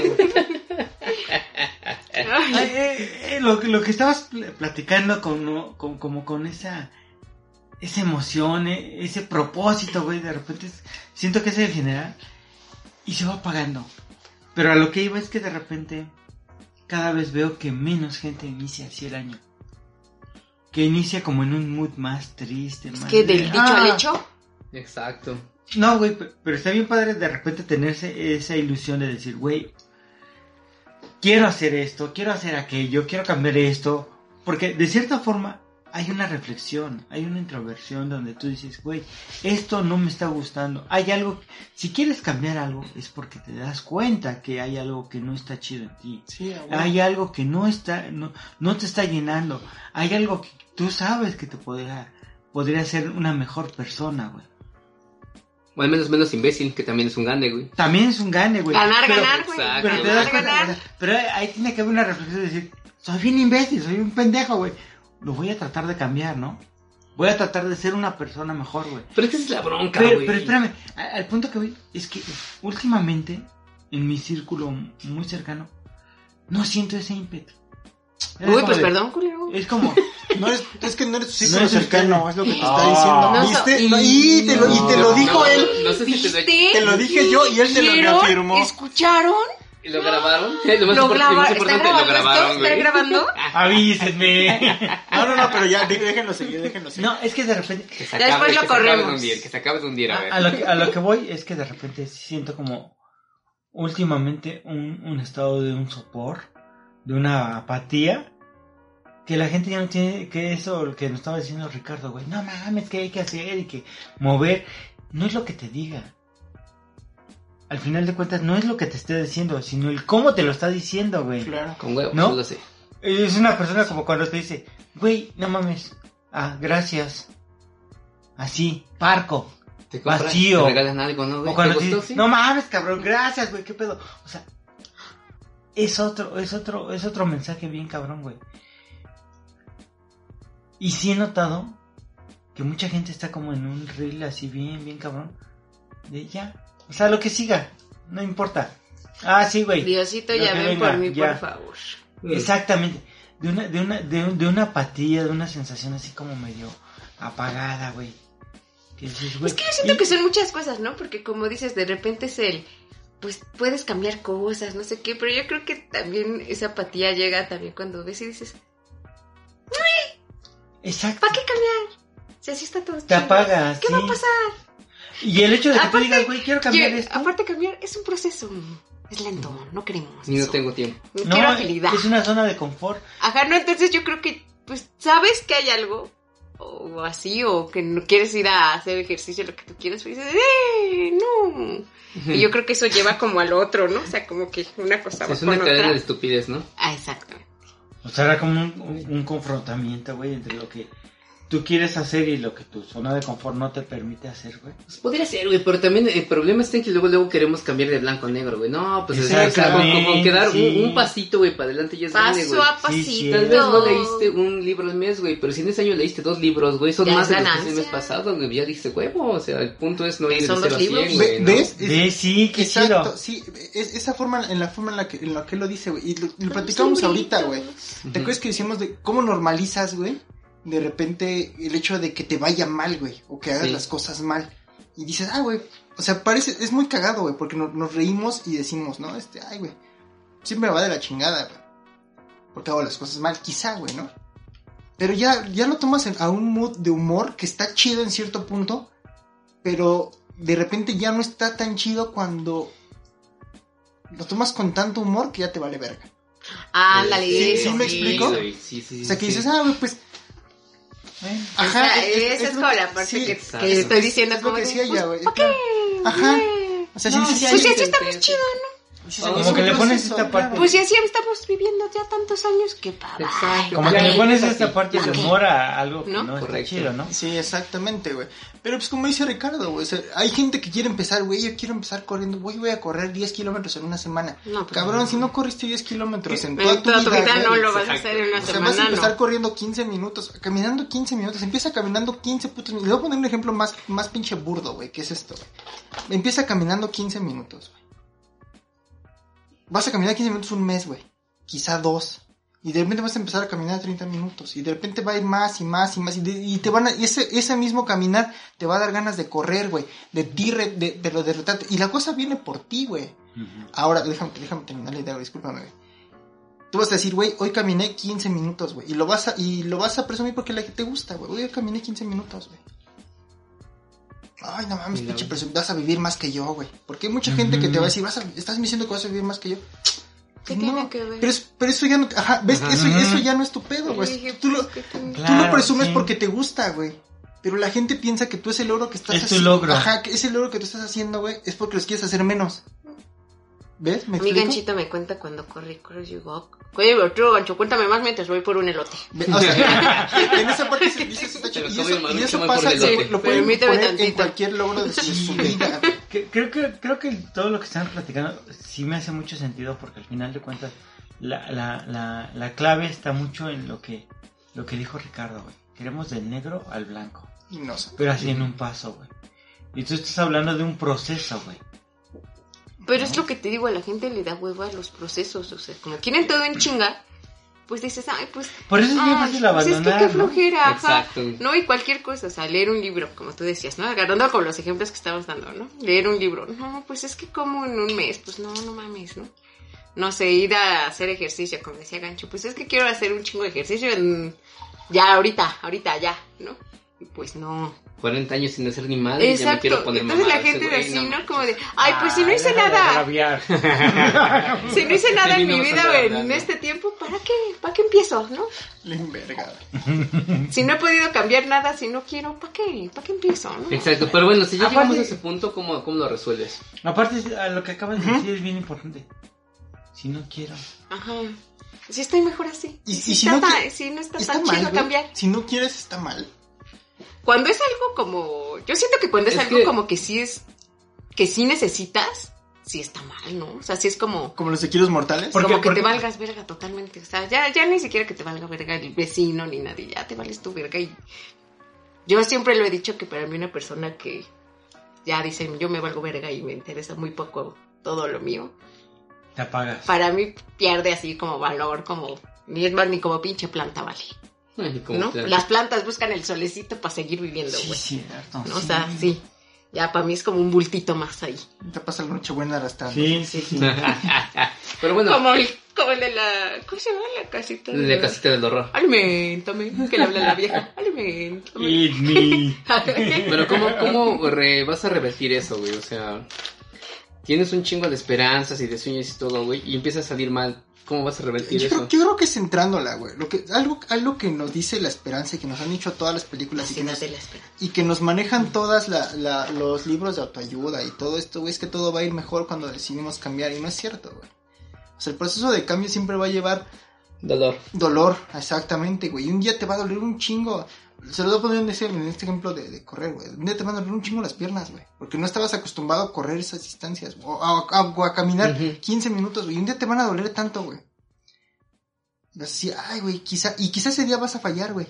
Ay, eh, eh, lo, lo que estabas pl- platicando con, con- como con esa esa emoción, eh, ese propósito, güey, de repente es- siento que es el general y se va apagando. Pero a lo que iba es que de repente cada vez veo que menos gente inicia así el año. Que inicia como en un mood más triste, Es más que de- del dicho al Ah, hecho. Exacto. no, güey, pe- pero está bien padre de repente tenerse esa ilusión de decir, güey, quiero hacer esto, quiero hacer aquello, quiero cambiar esto. Porque de cierta forma hay una reflexión, hay una introversión donde tú dices, güey, esto no me está gustando. Hay algo, si quieres cambiar algo es porque te das cuenta que hay algo que no está chido en ti. Sí. Hay algo que no está, no, no te está llenando. Hay algo que tú sabes que te podría, podría ser una mejor persona, güey. O al menos menos imbécil, que también es un gane, güey. También es un gane, güey. Ganar, Pero- ganar, güey. exacto. Pero te Ganar, das cuenta, ganar. pero ahí tiene que haber una reflexión de decir, soy bien imbécil, soy un pendejo, güey. Lo voy a tratar de cambiar, ¿no? Voy a tratar de ser una persona mejor, güey. Pero es que es la bronca, güey. pero espérame, al punto que voy es que últimamente, en mi círculo muy cercano, no siento ese ímpetu. Es Uy, pues de- perdón, culero. Es como, No eres, es que no eres tu círculo cercano, es lo que te Ah. está diciendo. No, ¿Viste? No, y, te lo, y te lo dijo no, él. No sé si te. Te lo dije yo y él te lo reafirmó. ¿Escucharon? ¿Y lo grabaron? Lo más, ¿Lo impor- lo más grabaron? ¿Está importante, lo grabando grabaron, esto? güey. ¿Está grabando? avísenme. No, no, no, pero ya, dé- déjenlo seguir, déjenlo seguir. No, es que de repente, Que se acabe, después lo que se acabe de corremos. hundir, que se acabe de hundir, a ver. A, a lo que, a lo que voy es que de repente siento como últimamente un, un estado de un sopor, de una apatía, que la gente ya no tiene, que eso lo que nos estaba diciendo Ricardo, güey, no mames, que hay que hacer y que mover, no es lo que te diga. Al final de cuentas no es lo que te esté diciendo, sino el cómo te lo está diciendo, güey. Claro. Con huevos, ¿No? lo sé. Es una persona como cuando te dice, güey, no mames, ah, gracias. Así, parco. Te compras, Vacío. te regalan algo, ¿no, güey? O cuando ¿Te te gustó, dice, sí? no mames, cabrón, gracias, güey, qué pedo. O sea, es otro, es otro, es otro mensaje bien cabrón, güey. Y sí he notado que mucha gente está como en un reel así bien, bien cabrón. De ya. O sea, lo que siga, no importa. Ah, sí, güey. Diosito, ya ven por mí, ya. por favor. Exactamente. De una, de una, de, un- de una apatía, de una sensación así como medio apagada, güey. Que dices, güey, Es que yo siento y- que son muchas cosas, ¿no? Porque como dices, de repente es el, pues puedes cambiar cosas, no sé qué, pero yo creo que también esa apatía llega también cuando ves y dices, Exacto. ¿para qué cambiar? Si así está todo. Te chido. apagas, ¿Qué va a pasar? Y el hecho de que tú digas, güey, quiero cambiar esto. Aparte cambiar es un proceso, es lento, no queremos. Ni no tengo tiempo. No No, quiero agilidad. es una zona de confort. Ajá, no, entonces yo creo que, pues, sabes que hay algo, o así, o que no quieres ir a hacer ejercicio, lo que tú quieres, pero dices, ¡eh! No. Y yo creo que eso lleva como al otro, ¿no? O sea, como que una cosa va Es una con cadena otra. de estupidez, ¿no? Ah, exacto. O sea, era como un, un- un confrontamiento, güey, entre lo que tú quieres hacer y lo que tu zona de confort no te permite hacer, güey. Pues podría ser, güey, pero también el problema está en que luego luego queremos cambiar de blanco a negro, güey. No, pues o sea, o sea, con, con- con que dar un, Sí. un pasito, güey, para adelante ya es grande, Paso güey. a pasito. sí. Tal vez no leíste un libro al mes, güey, pero si en ese año leíste dos libros, güey, son Ya más es de los que el mes pasado, güey, ya dice huevo, o sea, el punto es no ir de Son cero dos a cien, libros. güey, Ve- ¿no? ¿Ves? Ve, sí, qué Exacto, chido. sí, es, esa forma, en la forma en la que, en la que lo dice, güey, y lo, y lo platicamos ahorita, güey. ¿Te acuerdas que decíamos de cómo normalizas, güey? De repente el hecho de que te vaya mal, güey, o que hagas Sí. las cosas mal. Y dices, ah, güey, o sea, parece, es muy cagado, güey, porque no- nos reímos y decimos, ¿no? Este, ay, güey, siempre me va de la chingada, güey. Porque hago las cosas mal, quizá, güey, ¿no? Pero ya, ya lo tomas en- a un mood de humor que está chido en cierto punto, pero de repente ya no está tan chido cuando lo tomas con tanto humor que ya te vale verga. Ándale, Sí, eso. sí me explico. güey, sí, sí, O sea, que sí. dices, ah, güey, pues, Ajá. es- es- esa es es como la parte sí, que, estoy diciendo como que de, decía pues, ella, güey. Ajá. güey? O sea, No, dices, sí, "Ay, Pues si güey, así dices, Como que le pones proceso, esta parte. Pues si así estamos viviendo ya tantos años que pa. Exacto. como que le pones esta parte de ¿Para qué? humor a algo que ¿No? no, está chido, ¿no? Sí, exactamente, güey. Pero pues como dice Ricardo, güey, o sea, hay gente que quiere empezar, güey, yo quiero empezar corriendo, güey, voy a correr 10 kilómetros en una semana. No, pues, Cabrón, no. si no corriste 10 kilómetros en toda tu toda tu vida, vida no lo vas a hacer en una O sea, vas a semana, empezar no. corriendo 15 minutos, caminando 15 minutos, empieza caminando 15 putos minutos. Le voy a poner un ejemplo más, más pinche burdo, güey, que es esto. Empieza caminando 15 minutos, güey. Vas a caminar 15 minutos un mes, güey. Quizá dos. Y de repente vas a empezar a caminar 30 minutos. Y de repente va a ir más y más y más. Y, de- y te van a, y ese, ese mismo caminar te va a dar ganas de correr, güey. De ti, de, de lo de retarte. Y la cosa viene por ti, güey. Ahora, déjame, déjame terminar la idea, güey. Discúlpame, güey. Tú vas a decir, güey, hoy caminé 15 minutos, güey. Y lo vas a, y lo vas a presumir porque la que te gusta, güey. Hoy caminé 15 minutos, güey. Ay, no mames, pinche verdad. presum- vas a vivir más que yo, güey. Porque hay mucha gente que te va a decir, vas a, estás diciendo que vas a vivir más que yo. ¿Qué Pues tiene que ver? Pero, es- pero eso ya no, ajá, ves, Ajá. eso, eso ya no es tu pedo, Yo güey. Tú lo, pues, ¿qué tiene- tú lo presumes sí. porque te gusta, güey. Pero la gente piensa que tú ese logro que estás Es tu haciendo. logro. Ajá, que ese logro que tú estás haciendo, güey, es porque los quieres hacer menos. ¿Ves? ¿Me Mi explico? ganchito me cuenta cuando corre, corre, yo digo, oye, otro gancho, cuéntame más mientras voy por un elote. Ve- o sea, en esa parte se dice. Pero Y eso, más- y eso pasa, sí, lo pueden Permíteme poner en cualquier logro de su, vida. Creo que, creo que todo lo que están platicando sí me hace mucho sentido porque al final de cuentas la, la, la, la clave está mucho en lo que, lo que dijo Ricardo, güey. Queremos del negro al blanco, Y no sé. pero así en un paso, güey. Y tú estás hablando de un proceso, güey. Pero es lo que te digo, a la gente le da huevo a los procesos, o sea, como quieren todo en chinga, pues dices, ay, pues... Por eso es bien fácil pues es que qué ¿no? flojera, ajá. Exacto. No, y cualquier cosa, o sea, leer un libro, como tú decías, ¿no? Agarrando con los ejemplos que estabas dando, ¿no? Leer un libro, no, pues es que como en un mes, pues no, no mames, ¿no? No sé, ir a hacer ejercicio, como decía Gancho, pues es que quiero hacer un chingo de ejercicio en... Ya, ahorita, ahorita, ya, ¿no? Y pues no. 40 años sin hacer ni madre y ya me Exacto. quiero poner Entonces la gente de así, no. Como de, ay, pues si no hice nada, rabiar. si no hice nada en mi vida hablando. en este tiempo, ¿para qué? ¿Para qué empiezo, no? Si no he podido cambiar nada, si no quiero, ¿para qué? ¿Para qué empiezo, no? Exacto, pero bueno, si ya Aparte- llegamos a ese punto, ¿cómo, cómo lo resuelves? Aparte, a lo que acabas de decir es bien importante. Si no quiero. Ajá. Si estoy mejor así. Y- si, y si está no si no está, Está tan mal, chido cambiar. Si no quieres, está mal. Cuando es algo como... Yo siento que cuando es, Es algo que- como que sí es... Que sí necesitas, sí está mal, ¿no? O sea, sí es como... Como los de kilos mortales. Como que Porque- te valgas verga totalmente. O sea, ya, ya ni siquiera que te valga verga el vecino ni nadie. Ya te vales tu verga. Y yo siempre lo he dicho que para mí una persona que ya dicen yo me valgo verga y me interesa muy poco todo lo mío. Te apagas. Para mí pierde así como valor, como... Ni es más ni como pinche planta, vale. Ay, como ¿No? claro. Las plantas buscan el solecito para seguir viviendo, Sí, güey. cierto. ¿no? O sea, sí. Ya para mí es como un bultito más ahí. Te pasa la noche buena arrastrando. Sí, sí, sí. pero bueno, Como el, como el de la... ¿Cómo se llama la casita? de la la- casita del horror. Alimentame, que le habla la vieja. Alimentame. Eat me. Pero ¿cómo, cómo re- vas a revertir eso, güey? O sea, tienes un chingo de esperanzas y de sueños y todo, güey, y empieza a salir mal. ¿Cómo vas a revertir Yo eso? creo, yo creo que centrándola, güey. Lo que, algo, algo que nos dice la esperanza y que nos han dicho todas las películas y que, nos, la y que nos manejan todas la, la- los libros de autoayuda y todo esto, güey, es que todo va a ir mejor cuando decidimos cambiar. Y no es cierto, güey. O sea, el proceso de cambio siempre va a llevar Dolor. dolor, exactamente, güey. Y un día te va a doler un chingo. Se lo voy a poner en, ese- en este ejemplo de, de correr, güey. Un día te van a doler un chingo las piernas, güey. Porque no estabas acostumbrado a correr esas distancias. O a, a- o a caminar Ujú. 15 minutos, güey. Y un día te van a doler tanto, güey. Vas a decir, ay, güey, quizá, y quizá ese día vas a fallar, güey.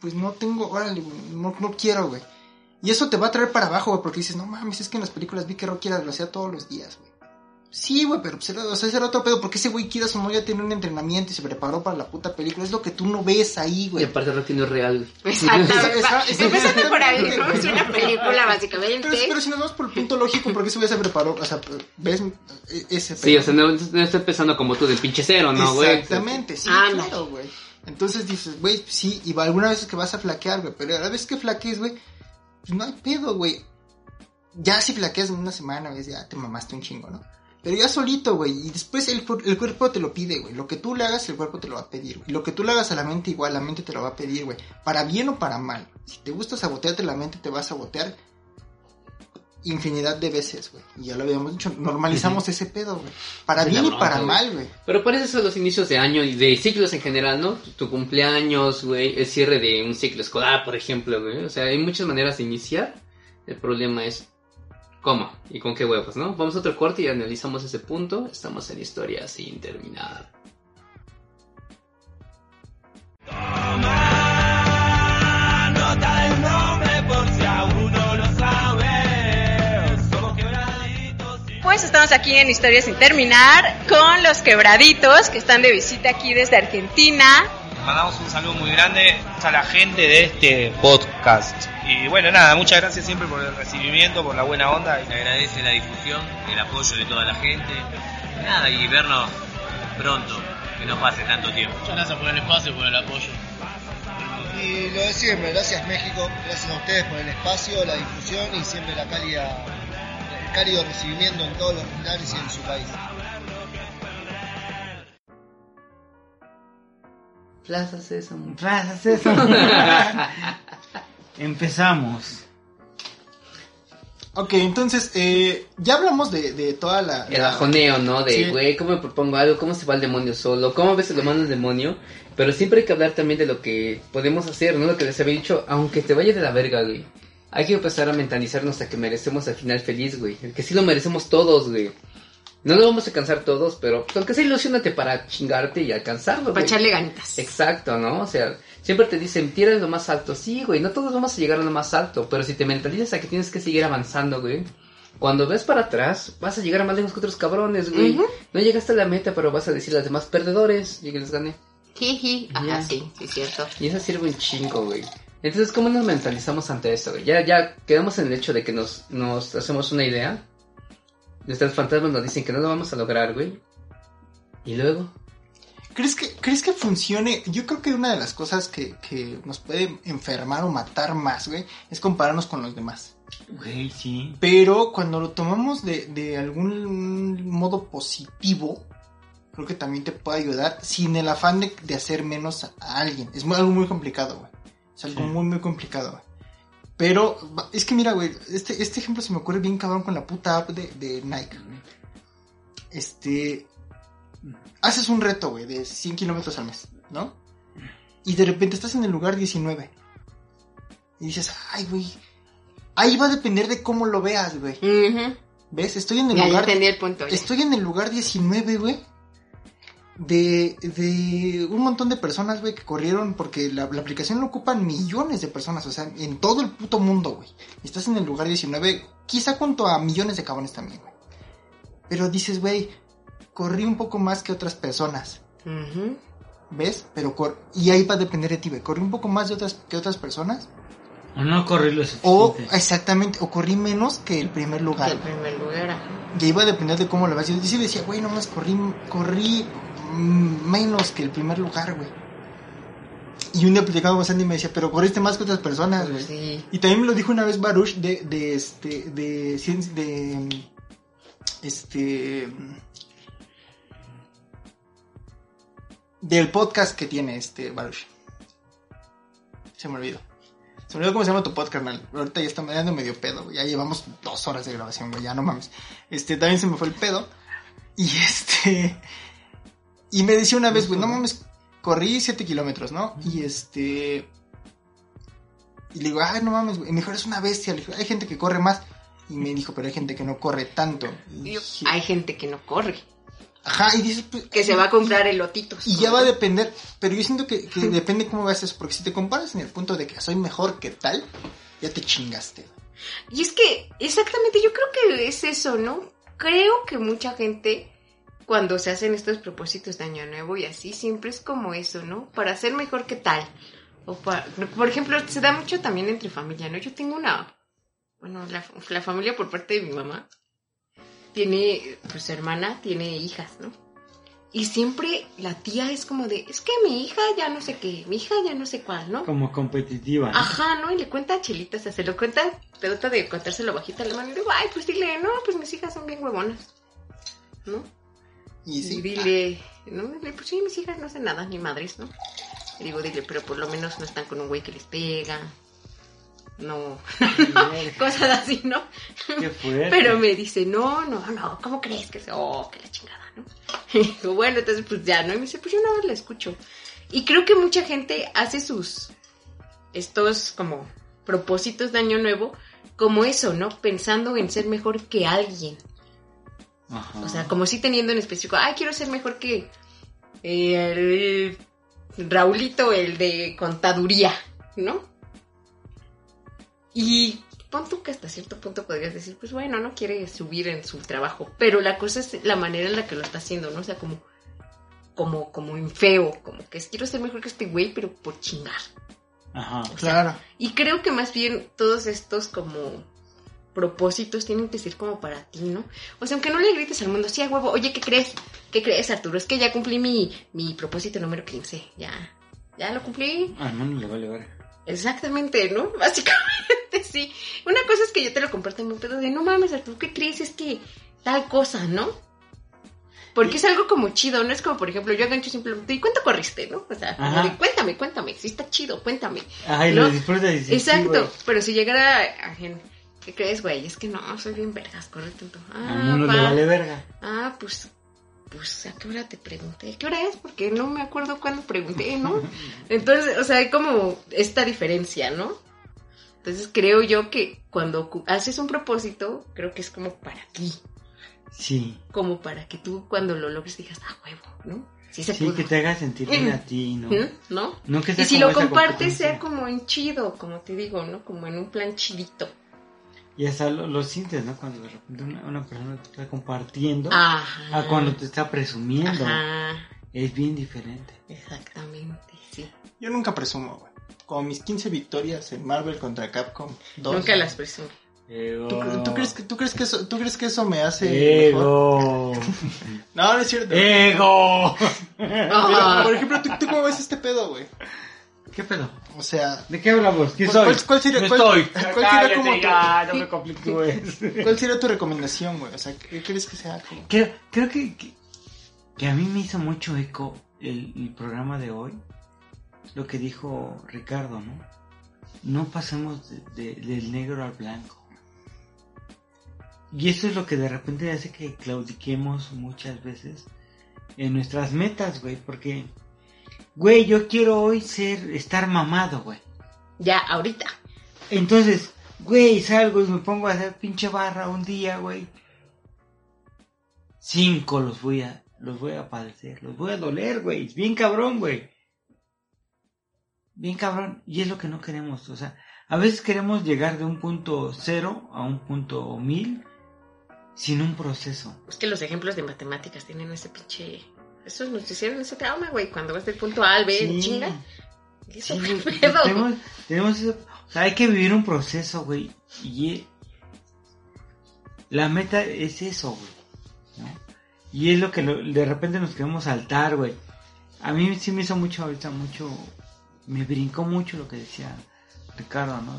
Pues no tengo, órale, güey, no, no quiero, güey. Y eso te va a traer para abajo, güey, porque dices, no mames, es que en las películas vi que Rocky lo hacía todos los días, güey. Sí, güey, pero pues era, o sea, ese era otro pedo, porque ese güey quieras o no ya tiene un entrenamiento y se preparó para la puta película. Es lo que tú no ves ahí, Y güey. aparte Rocky no es real. Exactamente. Empezando por ahí, ¿no? Es una película, básicamente. Pero, pero si nos vamos por el punto lógico, porque ese güey se preparó, o sea, ves e- ese Sí, o sea, no, no está empezando como tú del pinche cero, ¿no, güey? Exactamente, sí, Ándale. claro, güey. Entonces dices, güey, sí, y va alguna vez que vas a flaquear, güey, pero a la vez que flaquees, güey, pues no hay pedo, güey. Ya si flaqueas en una semana, güey, ya te mamaste un chingo, ¿no? Pero ya solito, güey, y después el, el cuerpo te lo pide, güey. Lo que tú le hagas, el cuerpo te lo va a pedir, güey. Lo que tú le hagas a la mente, igual, la mente te lo va a pedir, güey. Para bien o para mal. Si te gusta sabotearte la mente, te va a sabotear infinidad de veces, güey. Y ya lo habíamos dicho, normalizamos ese pedo, güey. Para bien y para mal, güey. Pero parece eso los inicios de año y de ciclos en general, ¿no? Tu, tu cumpleaños, güey, el cierre de un ciclo escolar, por ejemplo, güey. O sea, hay muchas maneras de iniciar. El problema es cómo y con qué huevos, ¿no? Vamos a otro corte y analizamos ese punto. Estamos en historia sin terminar. Pues estamos estamos aquí en Historias sin terminar con los quebraditos que están de visita aquí desde Argentina. Mandamos un saludo muy grande a la gente de este podcast. Y bueno, nada, muchas gracias siempre por el recibimiento, por la buena onda. Se agradece la difusión, el apoyo de toda la gente. Nada, y vernos pronto, que no pase tanto tiempo. Muchas gracias por el espacio y por el apoyo. Y lo de siempre, gracias México, gracias a ustedes por el espacio, la difusión y siempre la cálida, el cálido recibimiento en todos los lugares y en su país. Plaza Sésamo. Plaza Sésamo. Empezamos. Ok, entonces, eh, ya hablamos de, de toda la... El bajoneo, ¿no? De, Sí. güey, ¿cómo me propongo algo? ¿Cómo se va el demonio solo? ¿Cómo a veces lo manda el demonio? Pero siempre hay que hablar también de lo que podemos hacer, ¿no? Lo que les había dicho, aunque te vaya de la verga, güey. Hay que empezar a mentalizarnos a que merecemos al final feliz, güey. El que sí lo merecemos todos, güey. No lo vamos a alcanzar todos, pero pues, aunque sea ilusionate para chingarte y alcanzarlo, Para echarle ganitas. Exacto, ¿no? O sea, siempre te dicen, tienes lo más alto. Sí, güey, no todos vamos a llegar a lo más alto, pero si te mentalizas a que tienes que seguir avanzando, güey. Cuando ves para atrás, vas a llegar a más lejos que otros cabrones, güey. Ujú. No llegaste a la meta, pero vas a decir a los demás perdedores y que les gané. Jiji. Ajá, sí, sí, es cierto. Y eso sirve un chingo, güey. Entonces, ¿cómo nos mentalizamos ante eso, güey? Ya, ya quedamos en el hecho de que nos, nos hacemos una idea. Nuestros fantasmas nos dicen que no lo vamos a lograr, güey. Y luego, ¿Crees que, ¿Crees que funcione? Yo creo que una de las cosas que, que nos puede enfermar o matar más, güey, es compararnos con los demás. Güey, sí. Pero cuando lo tomamos de, de algún modo positivo, creo que también te puede ayudar sin el afán de, de hacer menos a, alguien. Es muy- algo muy complicado, güey. Es algo Sí. muy, muy complicado, güey. Pero es que mira, güey, este, este ejemplo se me ocurre bien cabrón con la puta app de, de Nike. güey. Este... Haces un reto, güey, de 100 kilómetros al mes, ¿no? Y de repente estás en el lugar 19. Y dices, ay, güey. Ahí va a depender de cómo lo veas, güey. Ujú. ¿Ves? Estoy en el Ya, lugar. el punto. ya. Estoy en el lugar 19, güey. De, de un montón de personas, güey, que corrieron porque la, la aplicación lo ocupan millones de personas, o sea, en todo el puto mundo, güey. Estás en el lugar 19, quizá junto a millones de cabrones también, güey. Pero dices, güey, corrí un poco más que otras personas, Ujú. ¿ves? Pero cor y ahí va a depender de ti, güey. Corrí un poco más de otras que otras personas O no correr lo o suficiente. exactamente, o corrí menos que el primer lugar. El primer lugar. ajá. Y iba a depender de cómo lo veas. Yo sí decía, güey, nomás corrí, corrí mm, menos que el primer lugar, güey. Y un día platicando con Sandy me decía, pero corriste más que otras personas, güey. Pues sí. Y también me lo dijo una vez Baruch de, de este, de, cien- de, este, del podcast que tiene este Baruch. Se me olvidó. Se me olvidó cómo se llama tu podcast, carnal. Ahorita ya está me dando medio pedo, güey. Ya llevamos dos horas de grabación, güey. Ya no mames. Este, también se me fue el pedo. Y este, y me decía una vez, güey, no mames, corrí 7 kilómetros, ¿no? Y este, y le digo, ay, no mames, güey. Y me dijo, eres una bestia. Le digo, hay gente que corre más. Y me dijo, pero hay gente que no corre tanto. Y Yo- dije, Hay gente que no corre. Ajá, y dices, pues, Que se va a comprar elotitos. Y ya va a depender, pero yo siento que, que depende cómo veas eso, porque si te comparas en el punto de que soy mejor que tal, ya te chingaste. Y es que, exactamente, yo creo que es eso, ¿no? Creo que mucha gente, cuando se hacen estos propósitos de Año Nuevo y así, siempre es como eso, ¿no? Para ser mejor que tal. O para, por ejemplo, se da mucho también entre familia, ¿no? Yo tengo una, bueno, la, la familia por parte de mi mamá tiene, pues hermana, tiene hijas, ¿no? Y siempre la tía es como de, es que mi hija ya no sé qué, mi hija ya no sé cuál, ¿no? Como competitiva. ¿no? Ajá, ¿no? Y le cuenta a Chelita, o sea, se lo cuenta, trata de contárselo bajita a la mano y le digo, ay, pues dile, no, pues mis hijas son bien huevonas, ¿no? Y Y dile, no, dile, pues sí, mis hijas no hacen nada, ni madres, ¿no? Y digo, dile, pero por lo menos no están con un güey que les pega, no, cosas así, ¿no? Qué fuerte. Pero me dice, no, no, no, ¿cómo crees que se, oh, que la chingada, ¿no? Y digo, bueno, entonces pues ya, ¿no? Y me dice, pues yo una vez la escucho. Y creo que mucha gente hace sus, estos como propósitos de año nuevo, como eso, ¿no? Pensando en ser mejor que alguien. Ajá. O sea, como si teniendo en específico, ay, quiero ser mejor que el Raulito, el de contaduría, ¿no? Y pon tú que hasta cierto punto podrías decir, pues bueno, no quiere subir en su trabajo, pero la cosa es la manera en la que lo está haciendo, ¿no? O sea, como, como, como en feo, como que es, quiero ser mejor que este güey, pero por chingar. Ajá. O sea, Y creo que más bien todos estos como propósitos tienen que ser como para ti, ¿no? O sea, aunque no le grites al mundo, sí, a huevo, oye, ¿qué crees? ¿Qué crees, Arturo? Es que ya cumplí mi, mi propósito número 15, ya, ya lo cumplí. Ah, no, no le vale ver. Exactamente, ¿no? Básicamente, sí. Una cosa es que yo te lo comparto en un pedo de, no mames, ¿qué crees? Es que tal cosa, ¿no? Porque es algo como chido, no es como, por ejemplo, yo gancho simplemente, ¿y cuánto corriste, no? O sea, como Ajá. de, cuéntame, cuéntame, si está chido, cuéntame. Ay, ¿no? lo disfrutas y sí, Exacto, pero si llegara a gente, ¿qué crees, güey? Es que no, soy bien vergas, corre tanto. Ah, le va. vale verga. Ah, pues, pues, ¿a qué hora te pregunté? ¿Qué hora es? Porque no me acuerdo cuándo pregunté, ¿no? Entonces, o sea, hay como esta diferencia, ¿no? Entonces creo yo que cuando cu- haces un propósito, creo que es como para ti, Sí. como para que tú cuando lo logres digas, ah, huevo, ¿no? Sí se Sí, pudo. que te haga sentir bien a ti, ¿no? ¿Mm? ¿No? No que sea y si como lo compartes sea como en chido, como te digo, ¿no? Como en un plan chidito. Y hasta lo, lo sientes, ¿no? Cuando de repente una, una persona te está compartiendo Ajá. a cuando te está presumiendo. Ajá. Es bien diferente. Exactamente, sí. Yo nunca presumo, güey. Como mis 15 victorias en Marvel contra Capcom 2. Nunca las presumo. Ego. ¿Tú, tú crees que, tú, crees que eso, ¿Tú crees que eso me hace mejor? Ego. No, no es cierto. Ego. Mira, por ejemplo, ¿tú, tú cómo ves este pedo, güey? ¿Qué pedo? O sea, ¿De qué hablamos? ¿Quién ¿Cuál- soy? cuál- cuál sería- cuál- estoy. cuál sería tu- ya, no me conflictúes. ¿cuál sería tu recomendación, güey? O sea, ¿qué crees que sea como? Creo, creo que, que, que a mí me hizo mucho eco el, el programa de hoy. Lo que dijo Ricardo, ¿no? No pasemos de- de- del negro al blanco. Y eso es lo que de repente hace que claudiquemos muchas veces en nuestras metas, güey. Porque, güey, yo quiero hoy ser, estar mamado, güey. Ya, ahorita. Entonces, güey, salgo y me pongo a hacer pinche barra un día, güey. Cinco los voy a, los voy a padecer, los voy a doler, güey. Es bien cabrón, güey. Bien cabrón. Y es lo que no queremos. O sea, a veces queremos llegar de un punto cero a un punto mil sin un proceso. Es que los ejemplos de matemáticas tienen ese pinche. Eso nos hicieron ese trauma, güey. Cuando vas del punto A al B, Sí. chinga. Eso, Sí, pedo. tenemos, tenemos eso- o sea, hay que vivir un proceso, güey. Y e- la meta es eso, güey. ¿no? Y es lo que lo- de repente nos queremos saltar, güey. A mí sí me hizo mucho ahorita, mucho, me brincó mucho lo que decía Ricardo, ¿no?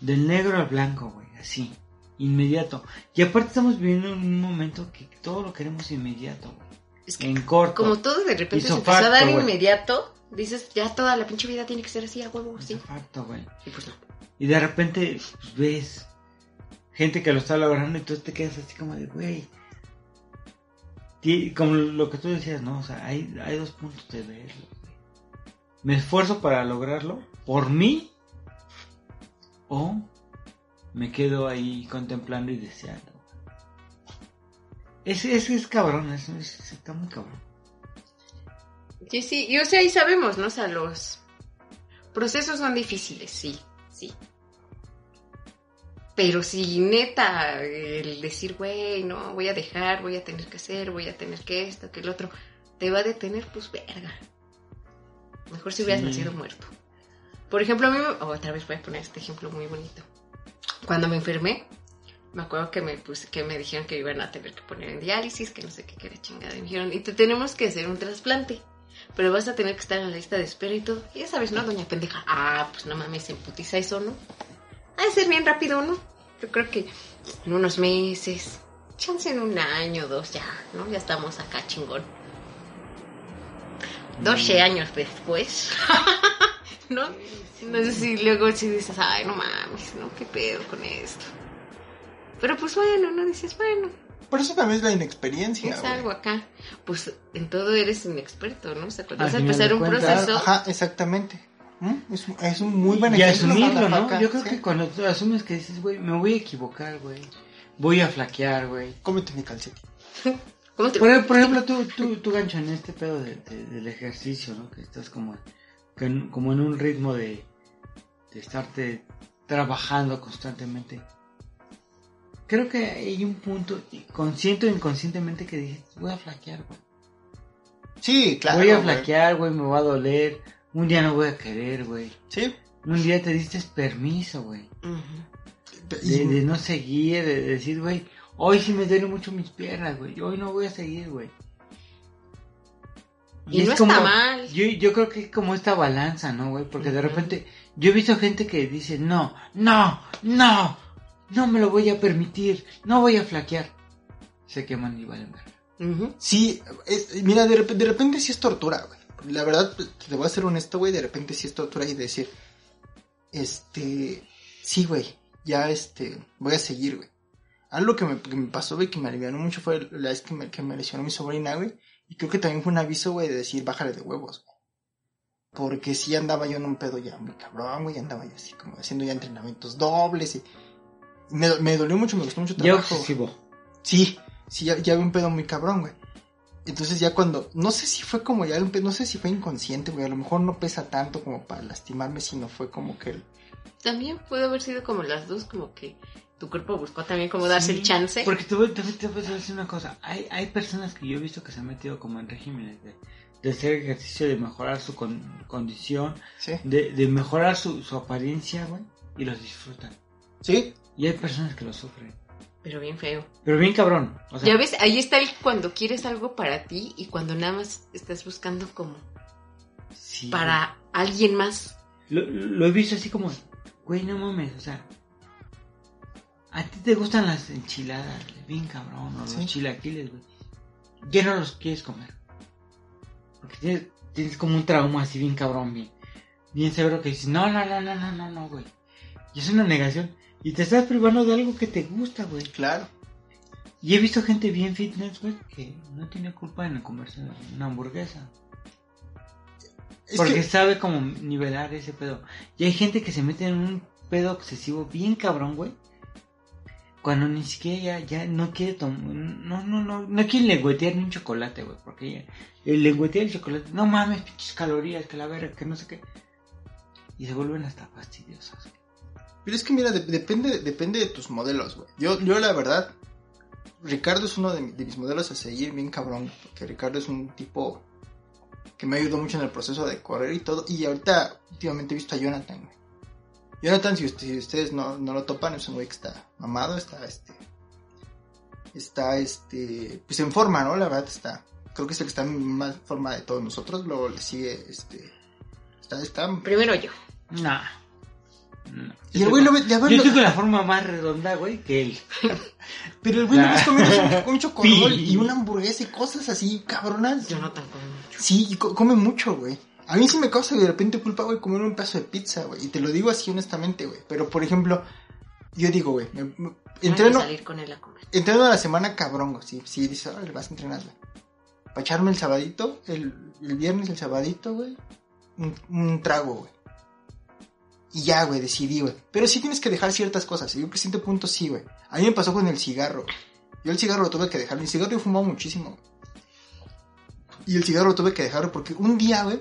Del negro al blanco, güey, así, inmediato. Y aparte estamos viviendo en un momento que todo lo queremos inmediato, güey. Es que En corto. Como todo de repente se empezó a dar facto, inmediato, dices, ya toda la pinche vida tiene que ser así, a huevo, así. Exacto, güey. Y pues no. Y de repente pues, ves gente que lo está logrando y tú te quedas así como de, güey. Como lo que tú decías, ¿no? O sea, hay, hay dos puntos de verlo. Me esfuerzo para lograrlo por mí o me quedo ahí contemplando y deseando. Ese es, es cabrón, es, es- está muy cabrón. Sí, sí, y o sea, ahí sabemos, ¿no? O sea, los procesos son difíciles, sí, sí. Pero si neta, el decir, güey, no, voy a dejar, voy a tener que hacer, voy a tener que esto, que el otro, te va a detener, pues verga. Mejor si hubieras Sí. nacido muerto. Por ejemplo, a mí, me- otra vez voy a poner este ejemplo muy bonito. Cuando me enfermé, me acuerdo que me puse, que me dijeron que iban a tener que poner en diálisis, que no sé qué, que era chingada. Y me dijeron, y te tenemos que hacer un trasplante. Pero vas a tener que estar en la lista de espera y todo. Y ya sabes, ¿no, doña pendeja? Ah, pues no mames, se emputiza eso, ¿no? Ha de ser bien rápido, ¿no? Yo creo que en unos meses, chance en un año, dos ya, ¿no? Ya estamos acá chingón. 12 años después, ¿no? No sé si luego si dices, ay, no mames, ¿no? ¿Qué pedo con esto? Pero pues bueno, ¿no? Dices, bueno, Por eso también es la inexperiencia, es algo acá. Pues en todo eres inexperto, ¿no? O sea, cuando vas a empezar un proceso, Ajá, exactamente. ¿Mm? Es, es un muy buen y asumirlo, ¿no? Yo creo Sí. que cuando tú asumes que dices, güey, me voy a equivocar, güey. Voy a flaquear, güey. Cómete mi calcetín. ¿cómo te Por, por ejemplo, tú, tú, tú gancho en este pedo de- de- del ejercicio, ¿no? Que estás como, que en- como en un ritmo de, de estarte trabajando constantemente. Creo que hay un punto, consciente o inconscientemente, que dices, voy a flaquear, güey. Sí, claro. voy a güey. flaquear, güey, me va a doler. Un día no voy a querer, güey. Sí. Un día te diste permiso, güey. De, de no seguir, de decir, güey, hoy sí me duelen mucho mis piernas, güey. Hoy no voy a seguir, güey. Y no está mal. Yo, yo creo que es como esta balanza, ¿no, güey? Porque de repente yo he visto gente que dice, no, no, no, no me lo voy a permitir, no voy a flaquear. Se queman y valen verga. Sí, es- mira, de, de repente sí es tortura, güey. La verdad, pues, te voy a ser honesto, güey, de repente sí es tortura y decir, este, sí, güey, ya, este, voy a seguir, güey. Algo que me, que me pasó, güey, que me alivianó mucho fue la vez que me, que me lesionó mi sobrina, güey. Y creo que también fue un aviso, güey, de decir, bájale de huevos, güey. Porque sí andaba yo en un pedo ya muy cabrón, güey, andaba yo así como haciendo ya entrenamientos dobles y... Me, me dolió mucho, me gustó mucho Ya trabajo. obsesivo. Sí, sí, ya, ya había un pedo muy cabrón, güey. Entonces ya cuando, no sé si fue como ya, un pedo- no sé si fue inconsciente, güey, a lo mejor no pesa tanto como para lastimarme, sino fue como que, el- También pudo haber sido como las dos, como que tu cuerpo buscó también como darse Sí, el chance. Porque te voy, te, voy- te voy a decir una cosa. Hay, hay personas que yo he visto que se han metido como en regímenes de, de hacer ejercicio, de mejorar su con- condición, Sí. de, de mejorar su, su apariencia, güey, y los disfrutan. Sí. Y hay personas que lo sufren. Pero bien feo. Pero bien cabrón. O sea, ya ves, ahí está el cuando quieres algo para ti y cuando nada más estás buscando como sí, para alguien más. Lo, lo he visto así como, güey, no mames, o sea, a ti te gustan las enchiladas, bien cabrón, o Sí. los chilaquiles, güey. Ya no los quieres comer. Porque tienes, tienes como un trauma así bien cabrón, bien, bien severo que dices, no, no, no, no, no, no, no, güey. Y es una negación. Y te estás privando de algo que te gusta, güey. Claro. Y he visto gente bien fitness, güey, que no tiene culpa en comerse una hamburguesa. Es Porque que- sabe cómo nivelar ese pedo. Y hay gente que se mete en un pedo obsesivo bien cabrón, güey. Cuando ni siquiera ya, ya no quiere tomar... No, no, no, no quiere lengüetear ni un chocolate, güey. Porque ya, el lengüetear el chocolate... No mames, pinches calorías, que la verga, que no sé qué. Y se vuelven hasta fastidiosas. Pero es que mira, de- depende, depende de tus modelos, güey. Yo, yo la verdad, Ricardo es uno de, de mis modelos a seguir bien cabrón, porque Ricardo es un tipo que me ayudó mucho en el proceso de correr y todo. Y ahorita, últimamente he visto a Jonathan, güey. Jonathan, si, usted- si ustedes no, no lo topan, es un güey que está mamado, está este. Está este. Pues en forma, ¿no? La verdad está. Creo que es el que está en más forma de todos nosotros. Luego le sigue este. Está, está. Primero yo. Nah. Y el güey lo ve. ya Yo verlo- tengo la forma más redonda, güey, que él. Pero el güey lo ves comiendo un, Pi. y una hamburguesa y cosas así, cabronas. Jonathan come mucho. Sí, y co- come mucho, güey. A mí sí me causa de repente culpa, güey, comer un pedazo de pizza, güey. Y te lo digo así honestamente, güey. Pero, por ejemplo, yo digo, güey, Van a entreno, salir con él a comer. entreno a la semana cabrón, güey. Sí, sí, dices, ahora le vas a entrenar, güey. Para echarme el sabadito, el, el viernes, el sabadito, güey. Un, un trago, güey. Y ya, güey, decidí, güey. Pero sí tienes que dejar ciertas cosas. y Yo que a cierto punto sí, güey. A mí me pasó con el cigarro. Yo el cigarro lo tuve que dejar. Mi cigarro yo fumaba muchísimo. güey. Y el cigarro lo tuve que dejar porque un día, güey,